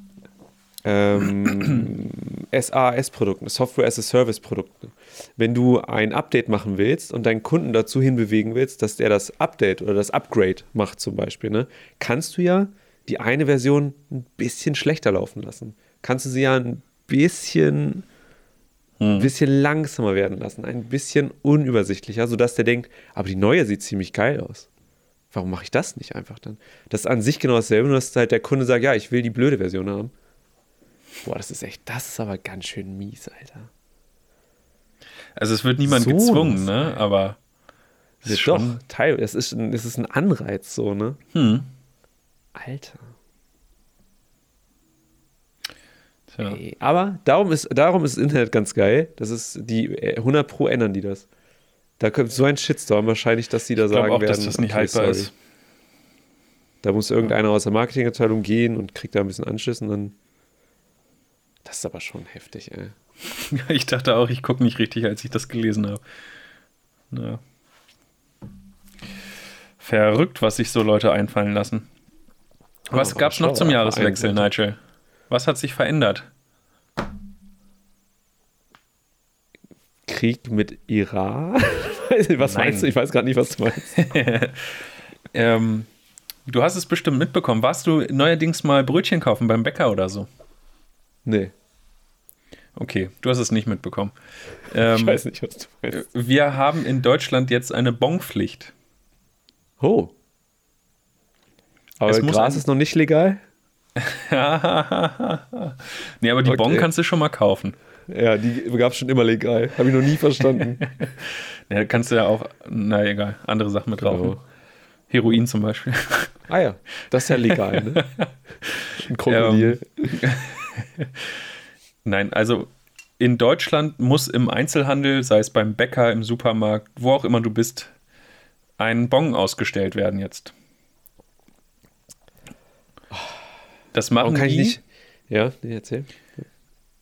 ähm, *clears throat* SAS-Produkten, Software as a Service-Produkten. Wenn du ein Update machen willst und deinen Kunden dazu hinbewegen willst, dass der das Update oder das Upgrade macht zum Beispiel, ne, kannst du ja die eine Version ein bisschen schlechter laufen lassen. Kannst du sie ja ein bisschen ein bisschen langsamer werden lassen, ein bisschen unübersichtlicher, sodass der denkt, aber die neue sieht ziemlich geil aus. Warum mache ich das nicht einfach dann? Das ist an sich genau dasselbe, nur dass halt der Kunde sagt, ja, ich will die blöde Version haben. Boah, das ist echt, das ist aber ganz schön mies, Alter. Also es wird niemand So gezwungen, ne? Aber es Ja, ist doch. Teil, es ist, ein, es ist ein Anreiz so, ne? Hm. Alter. Tja. Ey, aber darum ist, darum ist das Internet ganz geil. Das ist, die äh, 100 Pro ändern die das. Da kommt so ein Shitstorm wahrscheinlich, dass die da Ich sagen auch, werden, dass das nicht okay, haltbar sorry. ist. Da muss irgendeiner aus der Marketingabteilung gehen und kriegt da ein bisschen Anschiss und dann. Das ist aber schon heftig, ey. *laughs* Ich dachte auch, ich gucke nicht richtig, als ich das gelesen habe. Ja. Verrückt, was sich so Leute einfallen lassen. Was Oh, gab's noch schau, zum Jahreswechsel, Nigel? Was hat sich verändert? Krieg mit Iran? *laughs* was Nein. meinst du? Ich weiß gerade nicht, was du meinst. *laughs* Ähm, du hast es bestimmt mitbekommen. Warst du neuerdings mal Brötchen kaufen beim Bäcker oder so? Nee, Okay, du hast es nicht mitbekommen. *laughs* Ähm, ich weiß nicht, was du meinst. Wir haben in Deutschland jetzt eine Bonpflicht. Oh. Aber Es muss Gras ist noch nicht legal? *laughs* nee, aber die Okay. Bon kannst du schon mal kaufen. Ja, die gab es schon immer legal. Habe ich noch nie verstanden. *laughs* Ja, kannst du ja auch, na egal, andere Sachen mit rauchen. Genau. Heroin zum Beispiel. Ah ja, das ist ja legal, ne? Ein Krokodil. Nein, also in Deutschland muss im Einzelhandel, sei es beim Bäcker, im Supermarkt, wo auch immer du bist, ein Bon ausgestellt werden jetzt. Das machen Warum kann die, ich nicht? Ja, nee, erzähl.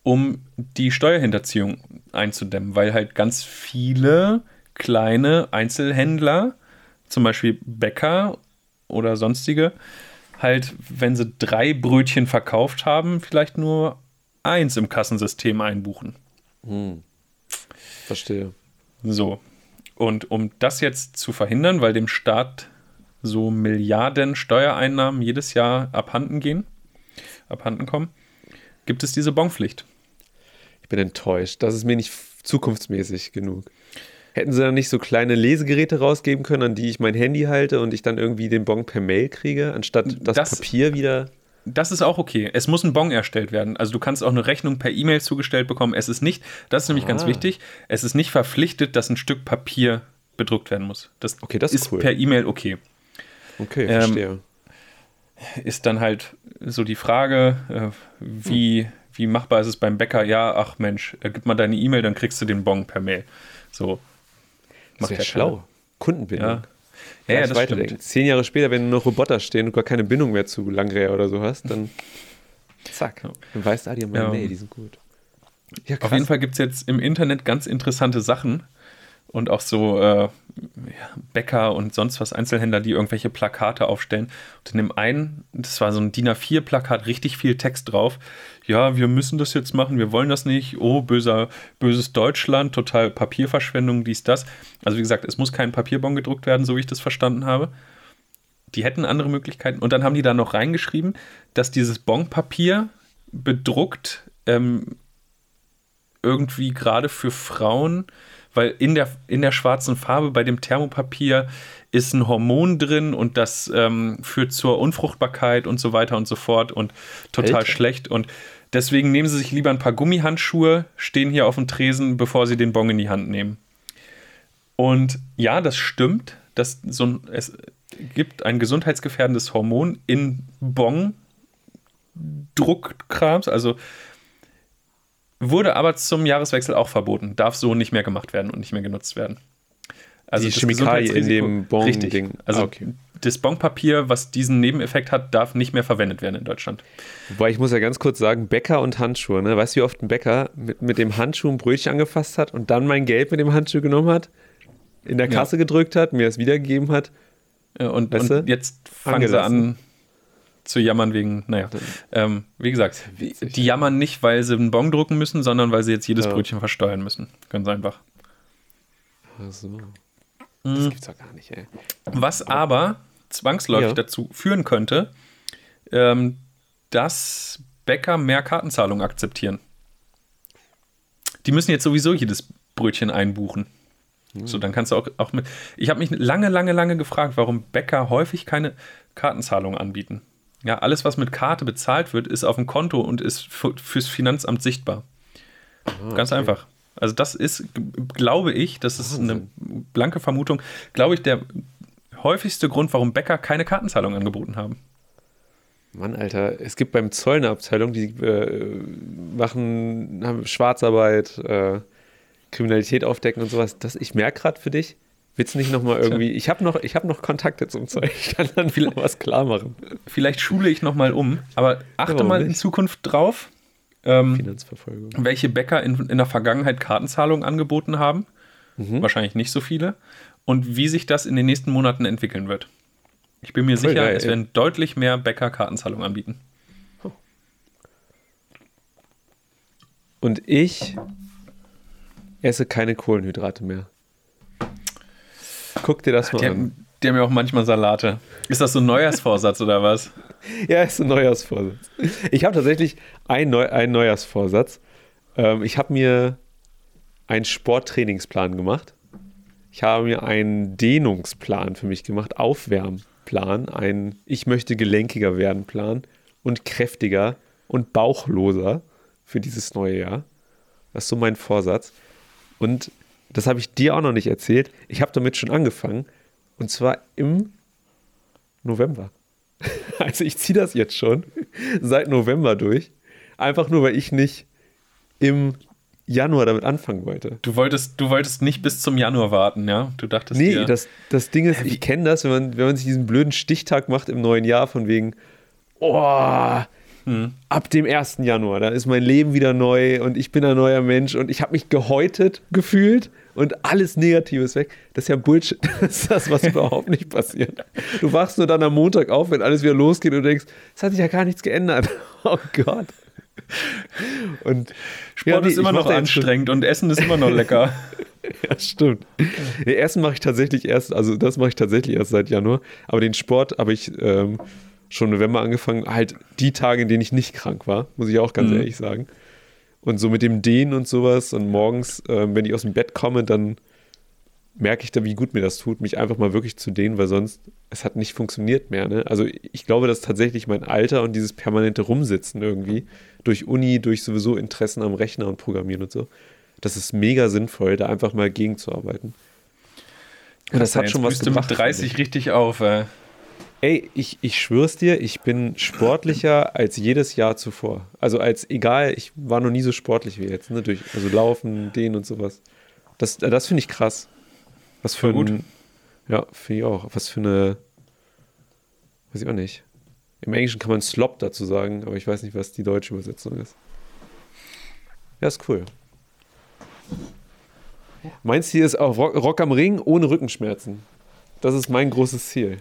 um die Steuerhinterziehung einzudämmen, weil halt ganz viele kleine Einzelhändler, zum Beispiel Bäcker oder sonstige, halt, wenn sie drei Brötchen verkauft haben, vielleicht nur eins im Kassensystem einbuchen. Verstehe. So. Und um das jetzt zu verhindern, weil dem Staat so Milliarden Steuereinnahmen jedes Jahr abhanden gehen, abhanden kommen, gibt es diese Bonpflicht. Ich bin enttäuscht. Das ist mir nicht zukunftsmäßig genug. Hätten sie dann nicht so kleine Lesegeräte rausgeben können, an die ich mein Handy halte und ich dann irgendwie den Bon per Mail kriege, anstatt das, Das- Papier wieder. Das ist auch okay. Es muss ein Bon erstellt werden. Also du kannst auch eine Rechnung per E-Mail zugestellt bekommen. Es ist nicht, das ist nämlich ganz Ah. wichtig, es ist nicht verpflichtet, dass ein Stück Papier bedruckt werden muss. Das, Okay, das ist ist cool. per E-Mail okay. Okay, Ähm, verstehe. ist dann halt so die Frage, äh, wie, wie machbar ist es beim Bäcker? Ja, ach Mensch, äh, gib mal deine E-Mail, dann kriegst du den Bon per Mail. So. Das wäre ja schlau. Kundenbindung. keiner. Ja, ja, das weiterdenken. stimmt. Zehn Jahre später, wenn nur noch Roboter stehen und gar keine Bindung mehr zu Langräher oder so hast, dann *laughs* zack. Dann weißt du, ah, die haben Ja. Mail, die sind gut. Ja, Auf jeden Fall gibt es jetzt im Internet ganz interessante Sachen und auch so äh, Bäcker und sonst was Einzelhändler, die irgendwelche Plakate aufstellen. Und in dem einen, das war so ein DIN A4-Plakat, richtig viel Text drauf. Ja, wir müssen das jetzt machen, wir wollen das nicht. Oh, böser, böses Deutschland, total Papierverschwendung, dies, das. Also wie gesagt, es muss kein Papierbon gedruckt werden, so wie ich das verstanden habe. Die hätten andere Möglichkeiten. Und dann haben die da noch reingeschrieben, dass dieses Bonpapier bedruckt ähm, irgendwie gerade für Frauen, weil in der, in der schwarzen Farbe bei dem Thermopapier ist ein Hormon drin und das ähm, führt zur Unfruchtbarkeit und so weiter und so fort und total Alter. schlecht. Und deswegen nehmen sie sich lieber ein paar Gummihandschuhe, stehen hier auf dem Tresen, bevor sie den Bon in die Hand nehmen. Und ja, das stimmt. dass so ein, es gibt ein gesundheitsgefährdendes Hormon in Bon Druckkrams, also wurde aber zum Jahreswechsel auch verboten, darf so nicht mehr gemacht werden und nicht mehr genutzt werden. Also Die Chemikalie in dem Bon- Richtig. Ding. Also Ah, okay. das Bonpapier, was diesen Nebeneffekt hat, darf nicht mehr verwendet werden in Deutschland. Wobei ich muss ja ganz kurz sagen, Bäcker und Handschuhe, ne? Weißt du, wie oft ein Bäcker mit, mit dem Handschuh ein Brötchen angefasst hat und dann mein Geld mit dem Handschuh genommen hat, in der Ja. Kasse gedrückt hat, mir es wiedergegeben hat? Äh, Und, Weißt und jetzt fangen sie an zu jammern wegen, naja, ähm, wie gesagt, die jammern nicht, weil sie einen Bon drucken müssen, sondern weil sie jetzt jedes Ja. Brötchen versteuern müssen. Ganz einfach. Ach so. Mhm. Das gibt's doch gar nicht, ey. Was aber zwangsläufig Ja. dazu führen könnte, ähm, dass Bäcker mehr Kartenzahlungen akzeptieren. Die müssen jetzt sowieso jedes Brötchen einbuchen. So, dann kannst du auch, auch mit. Ich habe mich lange, lange, lange gefragt, warum Bäcker häufig keine Kartenzahlungen anbieten. Ja, alles, was mit Karte bezahlt wird, ist auf dem Konto und ist für, fürs Finanzamt sichtbar. Ganz einfach. Also das ist, glaube ich, das ist eine blanke Vermutung, glaube ich, der häufigste Grund, warum Bäcker keine Kartenzahlung angeboten haben. Mann, Alter, es gibt beim Zoll eine Abteilung, die äh, machen haben Schwarzarbeit, äh, Kriminalität aufdecken und sowas. Das, ich merke gerade für dich, willst du nicht nochmal irgendwie, ich habe noch, ich hab noch Kontakte zum Zoll, ich kann dann viel was klar machen. Vielleicht schule ich nochmal um, aber achte mal in nicht? Zukunft drauf, ähm, Finanzverfolgung. welche Bäcker in, in der Vergangenheit Kartenzahlungen angeboten haben. Mhm. Wahrscheinlich nicht so viele. Und wie sich das in den nächsten Monaten entwickeln wird. Ich bin mir sicher, ja, es ja. werden deutlich mehr Bäcker Kartenzahlungen anbieten. Und ich esse keine Kohlenhydrate mehr. Guck dir das mal Die an. haben, die haben ja auch manchmal Salate. Ist das so ein Neujahrsvorsatz oder was? *laughs* Ja, ist ein Neujahrsvorsatz. Ich habe tatsächlich einen, Neu einen Neujahrsvorsatz. Ähm, ich habe mir einen Sporttrainingsplan gemacht. Ich habe mir einen Dehnungsplan für mich gemacht, Aufwärmplan, einen Ich möchte gelenkiger werden Plan und kräftiger und bauchloser für dieses neue Jahr. Das ist so mein Vorsatz. Und das habe ich dir auch noch nicht erzählt. Ich habe damit schon angefangen. Und zwar im November. *laughs* Also ich ziehe das jetzt schon seit November durch. Einfach nur, weil ich nicht im Januar damit anfangen wollte. Du wolltest, du wolltest nicht bis zum Januar warten, ja? Du dachtest Nee, dir, das, das Ding ist, ich kenne das, wenn man, wenn man sich diesen blöden Stichtag macht im neuen Jahr, von wegen, oh, Hm. ab dem 1. Januar, da ist mein Leben wieder neu und ich bin ein neuer Mensch und ich habe mich gehäutet gefühlt und alles Negative ist weg. Das ist ja Bullshit. *laughs* Das ist das, was überhaupt nicht passiert. Du wachst nur dann am Montag auf, wenn alles wieder losgeht und denkst, es hat sich ja gar nichts geändert. *laughs* Oh Gott. Und Sport nee, ist immer noch anstrengend und Essen ist immer noch *laughs* lecker. ja, stimmt. Den ersten mache ich tatsächlich erst, also das mache ich tatsächlich erst seit Januar, aber den Sport habe ich ähm, schon November angefangen, halt die Tage, in denen ich nicht krank war, muss ich auch ganz Mhm. ehrlich sagen. Und so mit dem Dehnen und sowas und morgens, ähm, wenn ich aus dem Bett komme, dann merke ich da, wie gut mir das tut, mich einfach mal wirklich zu dehnen, weil sonst, es hat nicht funktioniert mehr. Ne? Also ich glaube, dass tatsächlich mein Alter und dieses permanente Rumsitzen irgendwie, durch Uni, durch sowieso Interessen am Rechner und Programmieren und so, das ist mega sinnvoll, da einfach mal gegenzuarbeiten. Und das hat schon was gebracht. mit finde 30 ich. richtig auf. Äh. Ey, ich, ich schwör's dir, ich bin sportlicher *clears throat* als jedes Jahr zuvor. Also als, egal, ich war noch nie so sportlich wie jetzt, ne? Durch, also Laufen, Dehnen und sowas. Das, das finde ich krass. Was für gut. ein, ja, finde ich auch. Was für eine, weiß ich auch nicht. Im Englischen kann man Slop dazu sagen, aber ich weiß nicht, was die deutsche Übersetzung ist. Ja, ist cool. Meins hier ist auch Rock, Rock am Ring ohne Rückenschmerzen. Das ist mein großes Ziel.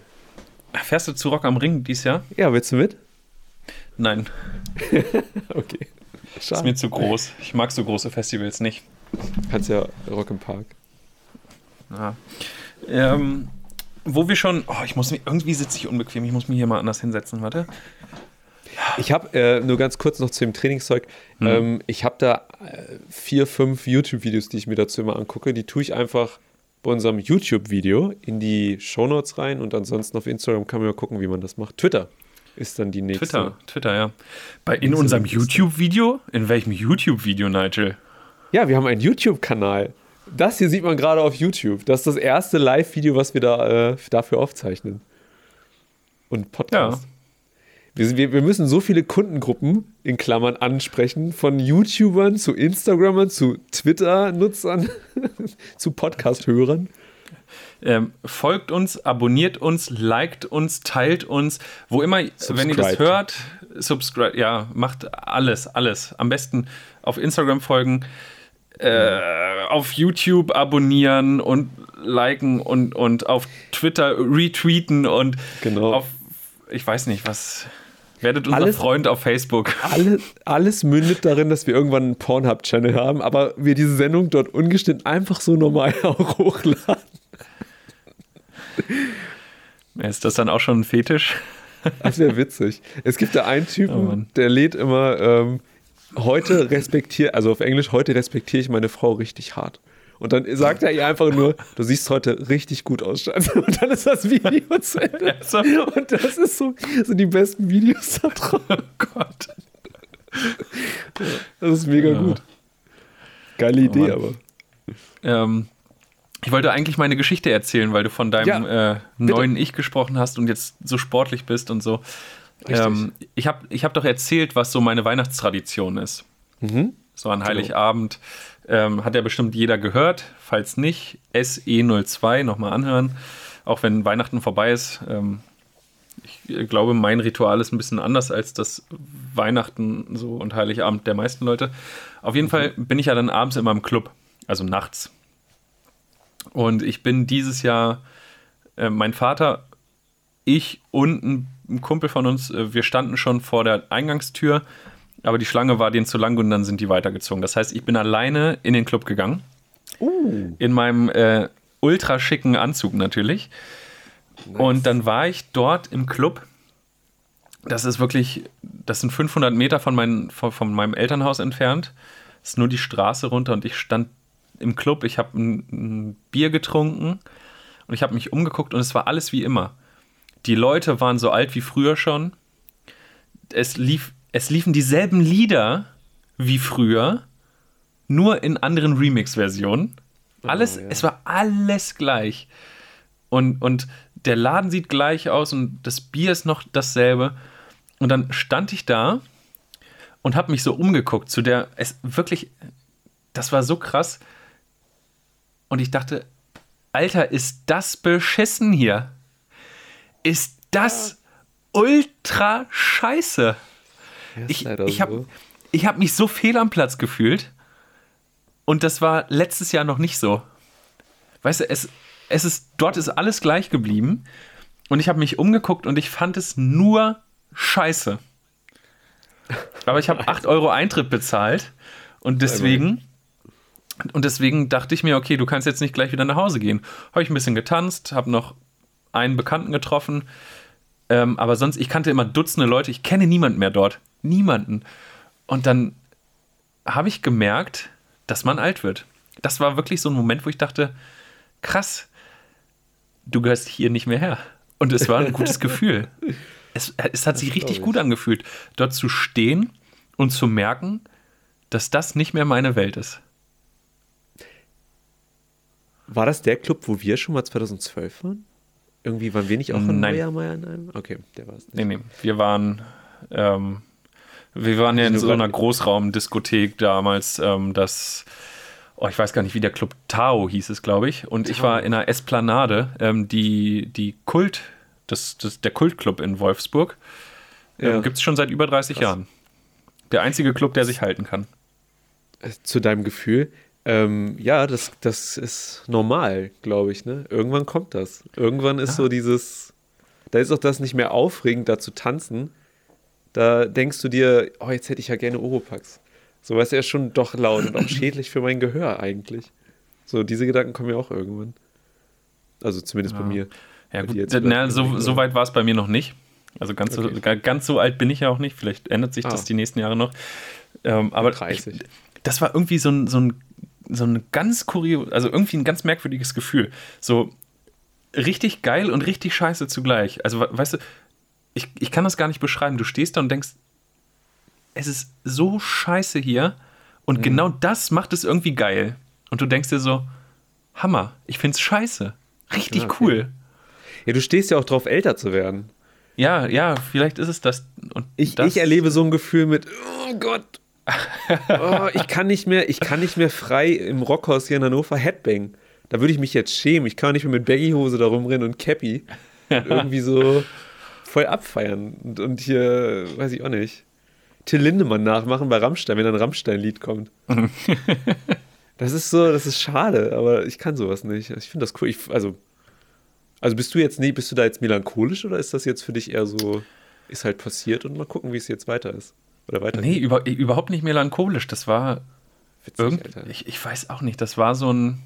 Fährst du zu Rock am Ring dieses Jahr? Ja, willst du mit? Nein, *laughs* Okay. ist Schade. mir zu groß. Ich mag so große Festivals nicht. Kannst ja Rock im Park. Ja. Ähm, wo wir schon, oh, ich muss mir, irgendwie sitze ich unbequem, ich muss mich hier mal anders hinsetzen, warte. Ich habe äh, nur ganz kurz noch zu dem Trainingszeug. Mhm. Ähm, ich habe da äh, vier, fünf YouTube-Videos, die ich mir dazu immer angucke. Die tue ich einfach bei unserem YouTube-Video in die Shownotes rein und ansonsten auf Instagram kann man ja gucken, wie man das macht. Twitter ist dann die nächste. Twitter, Twitter, ja. Bei, in unserem YouTube-Video? In welchem YouTube-Video, Nigel? Ja, wir haben einen YouTube-Kanal. Das hier sieht man gerade auf YouTube. Das ist das erste Live-Video, was wir da äh, dafür aufzeichnen. Und Podcast. Wir, wir, wir müssen so viele Kundengruppen in Klammern ansprechen, von YouTubern zu Instagrammern zu Twitter-Nutzern *laughs* zu Podcast-Hörern. Ähm, folgt uns, abonniert uns, liked uns, teilt uns, wo immer, wenn ihr das hört, subscribe, ja, macht alles, alles. Am besten auf Instagram folgen, äh, auf YouTube abonnieren und liken und, und auf Twitter retweeten und Genau. auf, ich weiß nicht, was, werdet unser Alles- Freund auf Facebook. Alles, alles mündet darin, dass wir irgendwann einen Pornhub-Channel haben, aber wir diese Sendung dort ungeschnitten einfach so normal *laughs* auch hochladen. Ist das dann auch schon ein Fetisch? Das wäre witzig. Es gibt da einen Oh Typen, Mann. der lädt immer, ähm, heute respektiere, also auf Englisch, heute respektiere ich meine Frau richtig hart. Und dann sagt er ihr einfach nur, du siehst heute richtig gut aus, Schatz. *laughs* Und dann ist das Video zu Ende. Und das ist so, sind die besten Videos da drauf. Oh Gott. Das ist mega Ja. gut. Geile Idee, Mann. aber. Ähm, ich wollte eigentlich meine Geschichte erzählen, weil du von deinem äh, neuen Ich gesprochen hast und jetzt so sportlich bist und so. Ähm, ich habe ich hab doch erzählt, was so meine Weihnachtstradition ist. Mhm. So an Heiligabend ähm, hat ja bestimmt jeder gehört. Falls nicht, SE02 nochmal anhören. Auch wenn Weihnachten vorbei ist. Ähm, ich äh, glaube, mein Ritual ist ein bisschen anders als das Weihnachten so und Heiligabend der meisten Leute. Auf jeden Fall bin ich ja dann abends immer im Club, also nachts. Und ich bin dieses Jahr, äh, mein Vater, ich und ein, ein Kumpel von uns, äh, wir standen schon vor der Eingangstür, aber die Schlange war denen zu lang und dann sind die weitergezogen. Das heißt, ich bin alleine in den Club gegangen. In meinem äh, ultra schicken Anzug natürlich. Und dann war ich dort im Club. Das ist wirklich, das sind 500 Meter von, mein, von, von meinem Elternhaus entfernt. Das ist nur die Straße runter und ich stand im Club. Ich habe ein, ein Bier getrunken und ich habe mich umgeguckt und es war alles wie immer. Die Leute waren so alt wie früher schon. Es, lief, es liefen dieselben Lieder wie früher, nur in anderen Remix-Versionen. Alles, ja. es war alles gleich. Und, und der Laden sieht gleich aus und das Bier ist noch dasselbe. Und dann stand ich da und habe mich so umgeguckt zu der, es wirklich, das war so krass. Und ich dachte, Alter, ist das beschissen hier? Ist das ultra scheiße? Ich, ich habe so. hab mich so fehl am Platz gefühlt. Und das war letztes Jahr noch nicht so. Weißt du, es, es ist, dort ist alles gleich geblieben. Und ich habe mich umgeguckt und ich fand es nur scheiße. Aber ich habe 8 *laughs* Euro Eintritt bezahlt. Und deswegen, und deswegen dachte ich mir, okay, du kannst jetzt nicht gleich wieder nach Hause gehen. Habe ich ein bisschen getanzt, habe noch einen Bekannten getroffen. Ähm, aber sonst, ich kannte immer Dutzende Leute. Ich kenne niemanden mehr dort. Niemanden. Und dann habe ich gemerkt, dass man alt wird. Das war wirklich so ein Moment, wo ich dachte, krass, du gehörst hier nicht mehr her. Und es war ein gutes *laughs* Gefühl. Es, es hat sich richtig gut angefühlt, dort zu stehen und zu merken, dass das nicht mehr meine Welt ist. War das der Club, wo wir schon mal 2012 waren? Irgendwie waren wir nicht auch in Nein. Neujahr in einem? Okay, der war es nicht. Nee, nee, wir waren, ähm, wir waren ja in so einer Großraumdiskothek damals, ähm, das, oh, ich weiß gar nicht, wie der Club Tao hieß es, glaube ich. Und ich war in einer Esplanade, ähm, die, die Kult, das, das, der Kultclub in Wolfsburg, Ja. ähm, gibt es schon seit über 30 Jahren. Der einzige Club, der sich halten kann. Äh, Zu deinem Gefühl. Ähm, ja, das, das ist normal, glaube ich. Ne? Irgendwann kommt das. Irgendwann ist so dieses. Da ist auch das nicht mehr aufregend, da zu tanzen. Da denkst du dir, oh, jetzt hätte ich ja gerne Oropax. So was ja schon doch laut und auch schädlich für mein Gehör eigentlich. So, diese Gedanken kommen ja auch irgendwann. Also zumindest bei mir. Ja, gut, jetzt na, so, so weit war es bei mir noch nicht. Also ganz, so, Okay. ga- ganz so alt bin ich ja auch nicht. Vielleicht ändert sich das Ah. die nächsten Jahre noch. Ähm, aber 30. Ich, das war irgendwie so ein, so ein, so ein ganz kurios, also irgendwie ein ganz merkwürdiges Gefühl. So richtig geil und richtig scheiße zugleich. Also we- weißt du, ich, ich kann das gar nicht beschreiben. Du stehst da und denkst, es ist so scheiße hier Mhm. und genau das macht es irgendwie geil. Und du denkst dir so, Hammer, ich find's scheiße. Richtig Ja, okay. cool. Ja, du stehst ja auch drauf, älter zu werden. Ja, ja, vielleicht ist es das. Und Ich, das, ich erlebe so ein Gefühl mit, oh Gott, *laughs* oh, ich, kann nicht mehr, ich kann nicht mehr frei im Rockhaus hier in Hannover Headbang. Da würde ich mich jetzt schämen. Ich kann nicht mehr mit Baggyhose da rumrennen und Cappy und *laughs* irgendwie so voll abfeiern und, und hier, weiß ich auch nicht, Till Lindemann nachmachen bei Rammstein, wenn ein Rammstein-Lied kommt. *laughs* das ist so, das ist schade, aber ich kann sowas nicht. Ich finde das cool. Ich, also, also bist du jetzt, nee, bist du da jetzt melancholisch oder ist das jetzt für dich eher so, ist halt passiert und mal gucken, wie es jetzt weiter ist? Oder weiter? Nee, über, überhaupt nicht melancholisch. Das war Witzig, irgend, ich, ich weiß auch nicht. Das war so ein.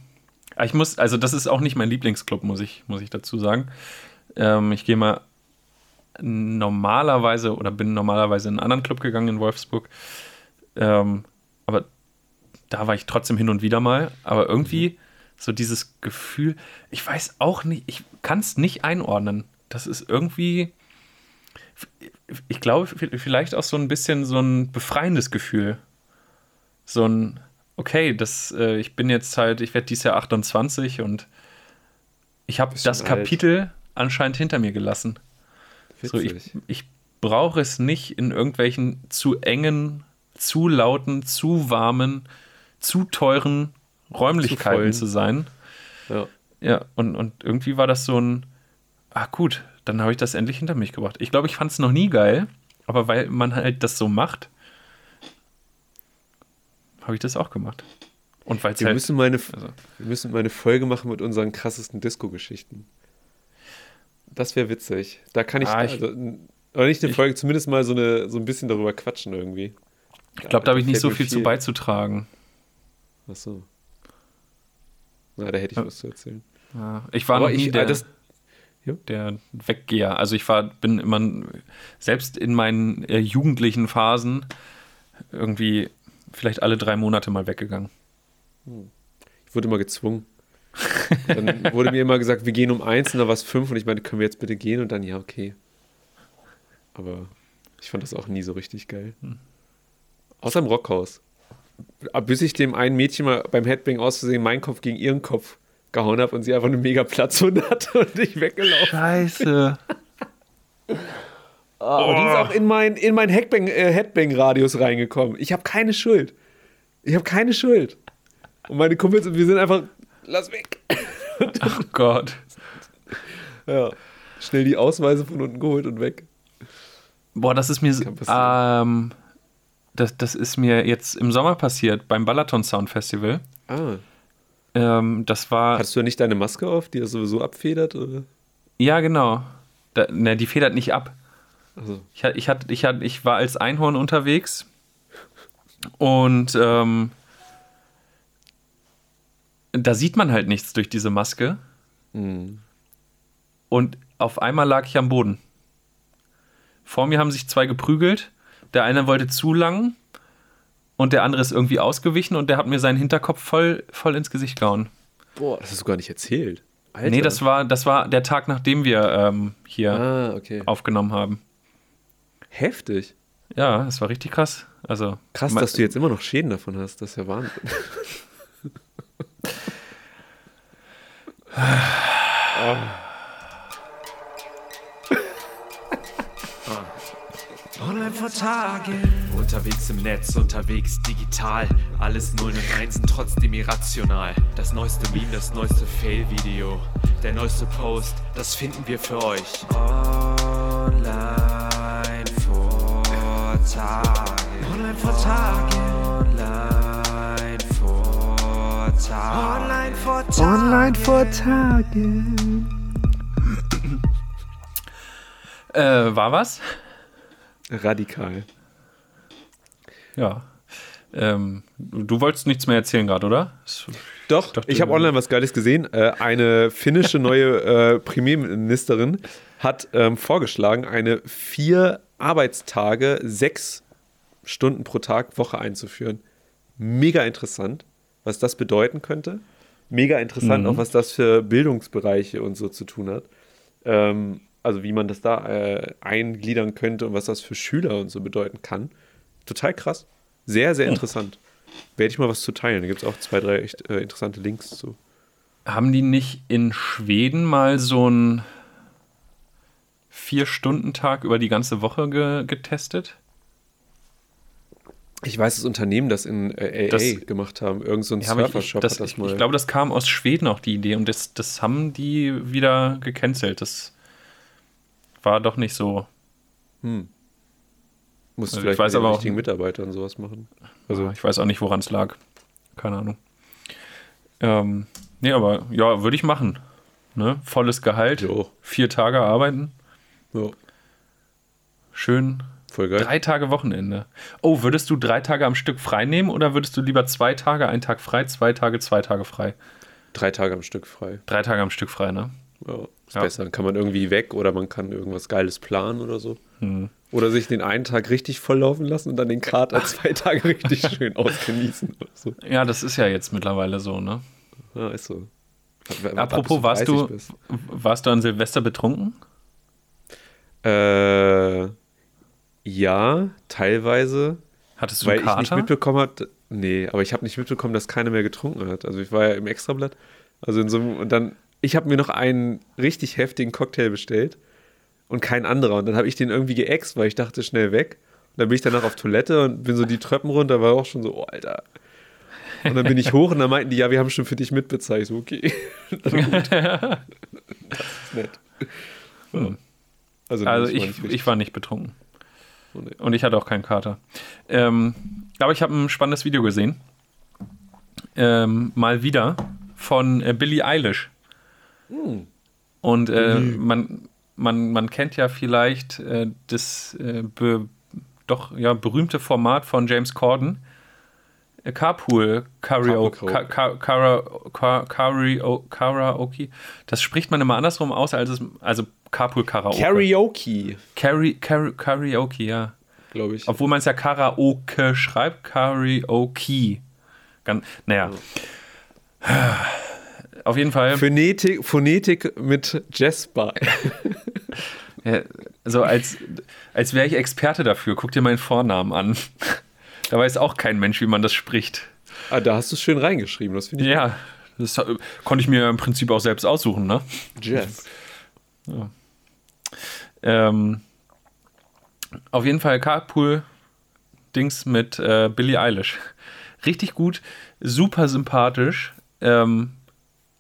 Ich muss, also das ist auch nicht mein Lieblingsclub, muss ich, muss ich dazu sagen. Ähm, ich gehe mal normalerweise oder bin normalerweise in einen anderen Club gegangen in Wolfsburg. Ähm, aber da war ich trotzdem hin und wieder mal. Aber irgendwie so dieses Gefühl, ich weiß auch nicht, ich kann es nicht einordnen. Das ist irgendwie, ich glaube, vielleicht auch so ein bisschen so ein befreiendes Gefühl. So ein, okay, das, äh, ich bin jetzt halt, ich werde dieses Jahr 28 und ich habe das alt. Kapitel anscheinend hinter mir gelassen. So, ich, Witzig. ich brauche es nicht in irgendwelchen zu engen, zu lauten, zu warmen, zu teuren Räumlichkeiten vollen. zu sein. ja. Ja, und, und irgendwie war das so ein, ah gut, dann habe ich das endlich hinter mich gebracht. Ich glaube, ich fand es noch nie geil, aber weil man halt das so macht, habe ich das auch gemacht. Und weil Wir, halt, müssen mal eine, also- wir müssen mal eine Folge machen mit unseren krassesten Disco-Geschichten. Das wäre witzig. Da kann ich, Ah, ich- also, oder nicht eine Folge, zumindest mal so, eine, so ein bisschen darüber quatschen irgendwie. ich glaube, da habe ich nicht fällt so mir viel zu beizutragen. Ach so. Na, da hätte ich Ja. was zu erzählen. Ja, ich war Aber noch nie ich, der, äh, das, der Weggeher. Also ich war, bin immer, selbst in meinen äh, jugendlichen Phasen irgendwie vielleicht alle drei Monate mal weggegangen. ich wurde immer gezwungen. Dann wurde mir immer gesagt, wir gehen um eins und dann war es fünf und ich meinte, können wir jetzt bitte gehen? Und dann, ja, okay. Aber ich fand das auch nie so richtig geil. Hm. Außer im Rockhaus. Bis ich dem einen Mädchen mal beim Headbang aus Versehen meinen Kopf gegen ihren Kopf gehauen habe und sie einfach eine mega Platzwunde *laughs* hatte und ich weggelaufen. Scheiße. *laughs* Und die ist auch in mein, in mein Headbang, äh, Headbang-Radius reingekommen. Ich habe keine Schuld. Ich habe keine Schuld. Und meine Kumpels wir sind einfach, lass weg. *laughs* Oh Gott. Ja. Schnell die Ausweise von unten geholt und weg. Boah, das ist mir, ähm, das, das ist mir jetzt im Sommer passiert beim Balaton Sound Festival. Ah. Ähm, das war, Hattest du ja nicht deine Maske auf, die das sowieso abfedert? Oder? ja genau. Da, ne, die federt nicht ab. Also, Ich, ich, hat, ich, hat, ich war als Einhorn unterwegs und ähm, da sieht man halt nichts durch diese Maske hm. und auf einmal lag ich am Boden. Vor mir haben sich zwei geprügelt. Der eine wollte zu lang und der andere ist irgendwie ausgewichen und der hat mir seinen Hinterkopf voll, voll ins Gesicht gehauen. Boah, das hast du gar nicht erzählt. Alter. Nee, das war, das war der Tag, nachdem wir ähm, hier Ah, okay. aufgenommen haben. Heftig. Ja, das war richtig krass. Also, Krass, dass du jetzt immer noch Schäden davon hast. Das ist ja Wahnsinn. *laughs* Online vor Tagen. Unterwegs im Netz, unterwegs digital. Alles Nullen und Einsen, trotzdem irrational. Das neueste Meme, das neueste Fail-Video. Der neueste Post, das finden wir für euch. Online vor Tagen. Online vor Tagen. Tagen. Online vor Tagen. Online vor Tagen. Äh, war was? Radikal. Ja. Ähm, du wolltest nichts mehr erzählen gerade, oder? Doch, dachte- ich habe online was Geiles gesehen. Äh, eine finnische *laughs* neue äh, Premierministerin hat ähm, vorgeschlagen, eine vier Arbeitstage, sechs Stunden pro Tag Woche einzuführen. Mega interessant, was das bedeuten könnte. Mega interessant Mhm. auch, was das für Bildungsbereiche und so zu tun hat. Ähm, also wie man das da äh, eingliedern könnte und was das für Schüler und so bedeuten kann. Total krass. Sehr, sehr interessant. Werde ich mal was zu teilen. Da gibt es auch zwei, drei echt äh, interessante Links zu. Haben die nicht in Schweden mal so einen Vier-Stunden-Tag über die ganze Woche ge getestet? Ich weiß, das Unternehmen, das in äh, LA Das- gemacht haben. Irgend so ein Ja, ich, Surfershop das, hat das ich, mal. ich glaube, das kam aus Schweden auch die Idee und das, das haben die wieder gecancelt. Das war doch nicht so. Musst also ich vielleicht weiß mit den richtigen Mitarbeitern sowas machen. Also ich weiß auch nicht, woran es lag. Keine Ahnung. Ähm, nee, aber ja, würde ich machen. Ne? Volles Gehalt, Jo. vier Tage arbeiten, ja, schön voll geil. drei Tage Wochenende. Oh, würdest du drei Tage am Stück frei nehmen oder würdest du lieber zwei Tage, einen Tag frei, zwei Tage, zwei Tage frei? Drei Tage am Stück frei. Drei Tage am Stück frei, ne? Ja, ist Ja. besser. Dann kann man irgendwie weg oder man kann irgendwas Geiles planen oder so. Hm. Oder sich den einen Tag richtig volllaufen lassen und dann den Kater *laughs* zwei Tage richtig *laughs* schön ausgenießen. Oder so. Ja, das ist ja jetzt mittlerweile so, ne? Ja, ist so. Apropos, warst 30 du, bist. warst du an Silvester betrunken? Äh, ja, teilweise. Hattest du Weil einen ich nicht Kater? mitbekommen habe, nee, aber ich habe nicht mitbekommen, dass keiner mehr getrunken hat. Also ich war ja im Extrablatt. Also in so einem, und dann, ich habe mir noch einen richtig heftigen Cocktail bestellt und kein anderer. Und dann habe ich den irgendwie geäxt, weil ich dachte, schnell weg. Und dann bin ich danach auf Toilette und bin so die Treppen runter, war auch schon so, oh, Alter. Und dann bin ich hoch und dann meinten die, ja, wir haben schon für dich mitbezahlt. Ich so, okay. *laughs* *laughs* das ist nett. Also, nee, also war ich, ich war nicht betrunken. Und ich hatte auch keinen Kater. Ähm, aber ich habe ein spannendes Video gesehen. Ähm, mal wieder von äh, Billie Eilish. Hm. Und äh, man, man, man kennt ja vielleicht äh, das äh, be, doch ja, berühmte Format von James Corden. Carpool Karaoke. Karaoke. Das spricht man immer andersrum aus, als es, also Carpool Karaoke. Karaoke, Kari, Kari, Karaoke, ja. glaube ich. Obwohl man es ja Karaoke schreibt, Karaoke. Ganz, naja. *sighs* Auf jeden Fall. Phonetik, Phonetik mit Jasper. *laughs* Ja, so als, als wäre ich Experte dafür. Guck dir meinen Vornamen an. Da weiß auch kein Mensch, wie man das spricht. ah, da hast du es schön reingeschrieben. Das finde ich Ja, das konnte ich mir im Prinzip auch selbst aussuchen, ne? Jazz. Ähm, auf jeden Fall Carpool-Dings mit äh, Billie Eilish. Richtig gut, super sympathisch. Ähm,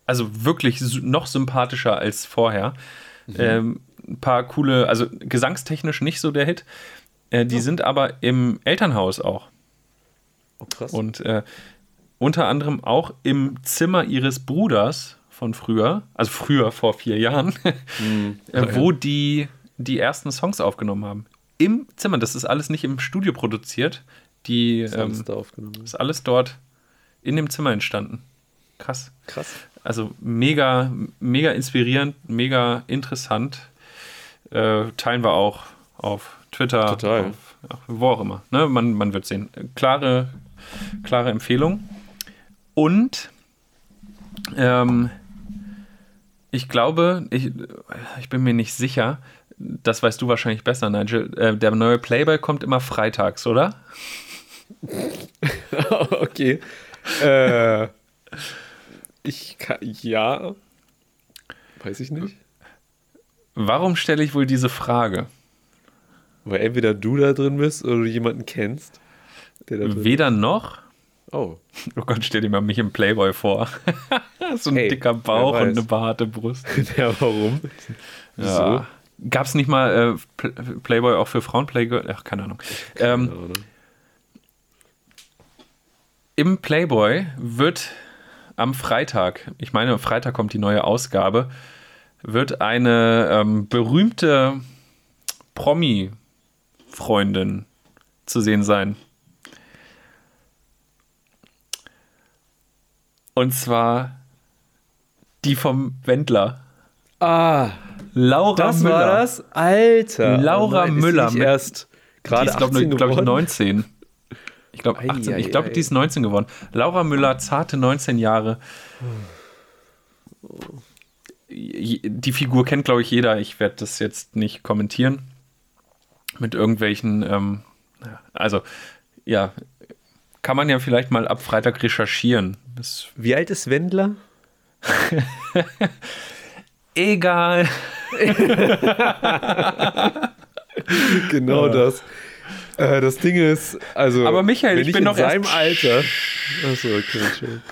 also wirklich noch sympathischer als vorher. Ähm, ein paar coole, also gesangstechnisch nicht so der Hit. Äh, die sind aber im Elternhaus auch. Oh, krass. Und äh, unter anderem auch im Zimmer ihres Bruders von früher, also früher vor vier Jahren, *laughs* äh, wo die die ersten Songs aufgenommen haben. Im Zimmer, das ist alles nicht im Studio produziert. Die ist alles ähm, da aufgenommen. ist alles dort in dem Zimmer entstanden. Krass. Krass. Also mega, mega inspirierend, mega interessant. Äh, teilen wir auch auf Twitter, Total. Auf, wo auch immer. Ne? Man, man wird sehen. Klare, klare Empfehlung. Und ähm, ich glaube, ich, ich bin mir nicht sicher, das weißt du wahrscheinlich besser, Nigel. Äh, der neue Playboy kommt immer freitags, oder? *laughs* okay. Äh, ich kann, ja. Weiß ich nicht. Warum stelle ich wohl diese Frage? Weil entweder du da drin bist oder du jemanden kennst, Weder noch. Oh. *laughs* Oh Gott, stell dir mal mich im Playboy vor. *laughs* so ein Hey, dicker Bauch und eine behaarte Brust. *laughs* ja, warum? Ja. Gab es nicht mal äh, Pl- Playboy auch für Frauen? Playboy? Ach, keine Ahnung. Ähm, Keine Ahnung. Im Playboy wird am Freitag, ich meine, am Freitag kommt die neue Ausgabe, wird eine ähm, berühmte Promi-Freundin zu sehen sein. Und zwar die vom Wendler. Ah, Laura das Müller. war das? Alter. Laura Oh nein, ist Müller die mit- erst Die gerade ist, glaube 18 glaub ich, geworden. 19. Ich glaube, Ei, 18. ei, Ich glaube, die ist 19 geworden. Laura Müller, zarte 19 Jahre. Die Figur kennt, glaube ich, jeder. Ich werde das jetzt nicht kommentieren. Mit irgendwelchen, ähm, also, ja, kann man ja vielleicht mal ab Freitag recherchieren. Wie alt ist Wendler? *laughs* egal. *laughs* Genau das. Äh, das Ding ist, also. Aber Michael, ich ich bin in noch erst- seinem Alter. Achso, okay, Entschuldigung.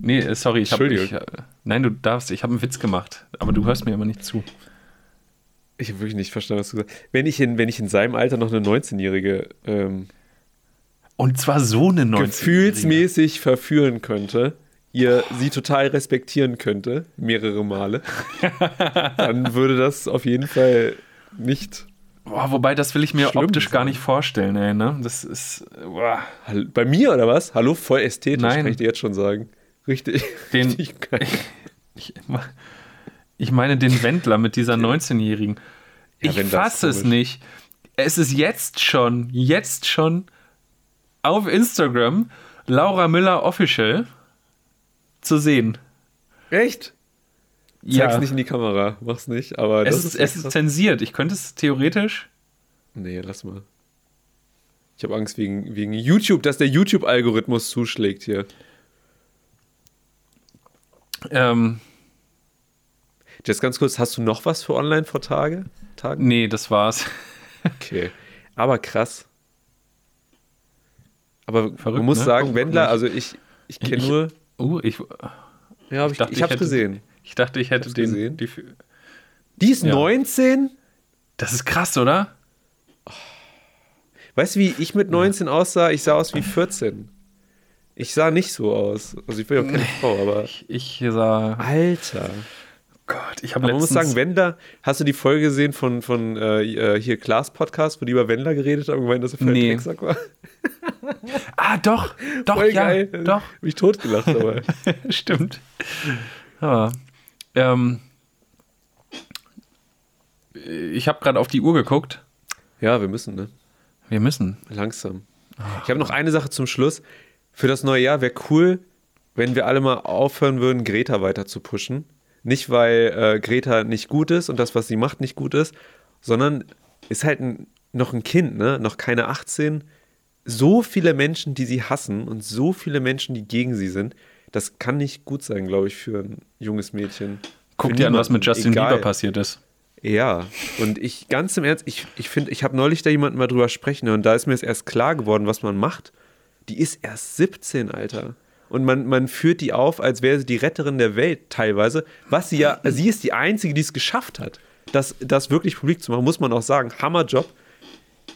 Nee, äh, sorry, ich habe. Entschuldigung. Äh, nein, du darfst, ich habe einen Witz gemacht, aber du hörst mir immer nicht zu. Ich habe wirklich nicht verstanden, was du gesagt hast. Wenn ich in, wenn ich in seinem Alter noch eine 19-Jährige ähm, Und zwar so eine 19 gefühlsmäßig verführen könnte, ihr sie total respektieren könnte, mehrere Male, *laughs* dann würde das auf jeden Fall nicht. Boah, wobei, das will ich mir Schlimm optisch gar nicht vorstellen, ey, ne? Das ist. Boah. Bei mir oder was? Hallo, voll ästhetisch, Nein. kann ich dir jetzt schon sagen. Richtig. Den- *laughs* richtig geil. *laughs* Ich, ich meine den Wendler mit dieser 19-Jährigen. Ja, ich fasse es nicht. Es ist jetzt schon, jetzt schon auf Instagram Laura Müller Official zu sehen. Echt? Zeig's nicht in die Kamera, mach's nicht, aber es ist, es ist zensiert. Ich könnte es theoretisch. Nee, lass mal. Ich habe Angst wegen, wegen YouTube, dass der YouTube-Algorithmus zuschlägt hier. Ähm, Jetzt ganz kurz, hast du noch was für online vor Tage? Tagen? nee, das war's. Okay. Aber krass. Aber Verrückt, man muss ne? sagen, Guck Wendler, also ich, ich kenne Ich- nur. Uh, ich, Ja, ich, dachte, ich, hab's hätte- gesehen. Ich dachte, ich hätte den. gesehen. Die, Die ist Ja. 19? das ist krass, oder? Weißt du, wie ich mit 19 aussah? Ich sah aus wie 14. Ich sah nicht so aus. Also ich bin ja auch keine Frau, aber. Ich, ich sah. Alter. Gott, ich habe Aber man muss sagen, Wendler, hast du die Folge gesehen von, von äh, äh, hier Klaas Podcast, wo die über Wendler geredet haben und gemeint, dass er voll Nee. Drecksack war? Ah, doch, doch, Voll ja, geil. doch. Hab ich totgelacht dabei. *laughs* Stimmt. Ja. Ähm, ich habe gerade auf die Uhr geguckt. ja, wir müssen, ne? Wir müssen. Langsam. Ich habe noch eine Sache zum Schluss. Für das neue Jahr wäre cool, wenn wir alle mal aufhören würden, Greta weiter zu pushen. Nicht, weil äh, Greta nicht gut ist und das, was sie macht, nicht gut ist, sondern ist halt ein, noch ein Kind, ne? noch keine 18. So viele Menschen, die sie hassen und so viele Menschen, die gegen sie sind, das kann nicht gut sein, glaube ich, für ein junges Mädchen. Guck Für dir an, was mit Justin egal. Bieber passiert ist. Ja, und ich ganz im Ernst, ich, ich finde, ich habe neulich da jemanden mal drüber sprechen und da ist mir jetzt erst klar geworden, was man macht. Die ist erst 17, Alter. Und man, man führt die auf, als wäre sie die Retterin der Welt teilweise. Was sie ja, sie ist die Einzige, die es geschafft hat, das, das wirklich publik zu machen, muss man auch sagen. Hammerjob.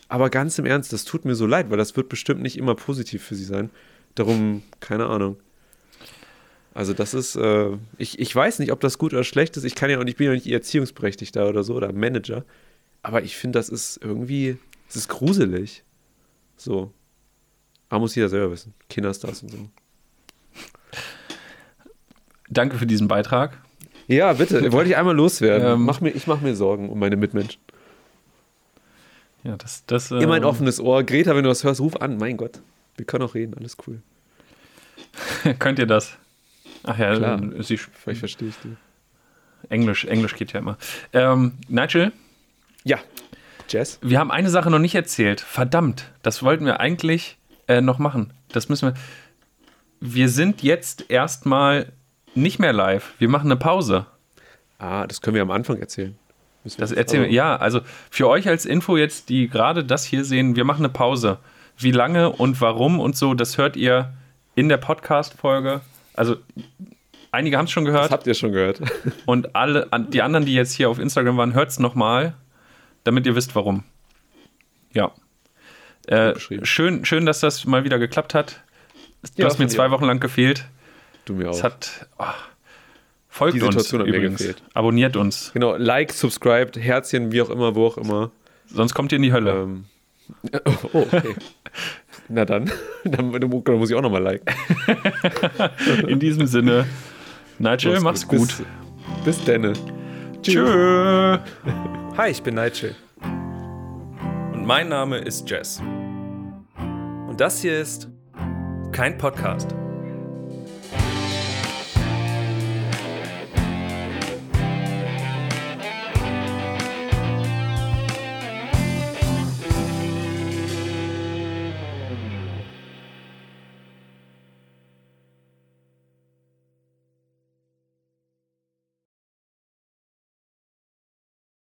Aber ganz im Ernst, das tut mir so leid, weil das wird bestimmt nicht immer positiv für sie sein. Darum, keine Ahnung. Also das ist, äh, ich, ich weiß nicht, ob das gut oder schlecht ist. Ich kann ja und ich bin ja nicht Erziehungsberechtigter oder so oder Manager. Aber ich finde, das ist irgendwie, es ist gruselig. So. Aber muss jeder selber wissen. Kinderstars und so. Danke für diesen Beitrag. Ja, bitte. Wollte ich einmal loswerden. Ähm. mach mir, ich mache mir Sorgen um meine Mitmenschen. Ja, das, das, Immer ein ähm, offenes Ohr. Greta, wenn du das hörst, ruf an. Mein Gott. Wir können auch reden. Alles cool. *laughs* Könnt ihr das? Ach ja, Klar. äh, sie, Vielleicht verstehe ich die. Englisch, Englisch geht ja immer. Ähm, Nigel, Ja. Jess? wir haben eine Sache noch nicht erzählt. Verdammt, das wollten wir eigentlich äh, noch machen. Das müssen wir. Wir sind jetzt erstmal nicht mehr live. Wir machen eine Pause. Ah, das können wir am Anfang erzählen. Das erzählen wir. also- Ja, also für euch als Info jetzt, die gerade das hier sehen, wir machen eine Pause. Wie lange und warum und so, das hört ihr in der Podcast-Folge. Also einige haben es schon Das gehört habt ihr schon gehört. *laughs* und alle, die anderen, die jetzt hier auf Instagram waren, hört es nochmal, damit ihr wisst, warum. Ja. Äh, schön, schön, dass das mal wieder geklappt hat. Du Ja, hast mir zwei. Wochen lang gefehlt. Du mir Es auch. hat. Oh, folgt Die uns übrigens. gefehlt. Abonniert uns. Genau, like, subscribed, Herzchen, wie auch immer, wo auch immer. Sonst kommt ihr in die Hölle. Ähm, *laughs* oh, okay. Na dann, *laughs* dann, muss ich auch nochmal liken. *laughs* In diesem Sinne, Nigel, mach's gut. Bis, bis denne. Tschö. Hi, ich bin Nigel. Und mein Name ist Jess. Und das hier ist kein Podcast.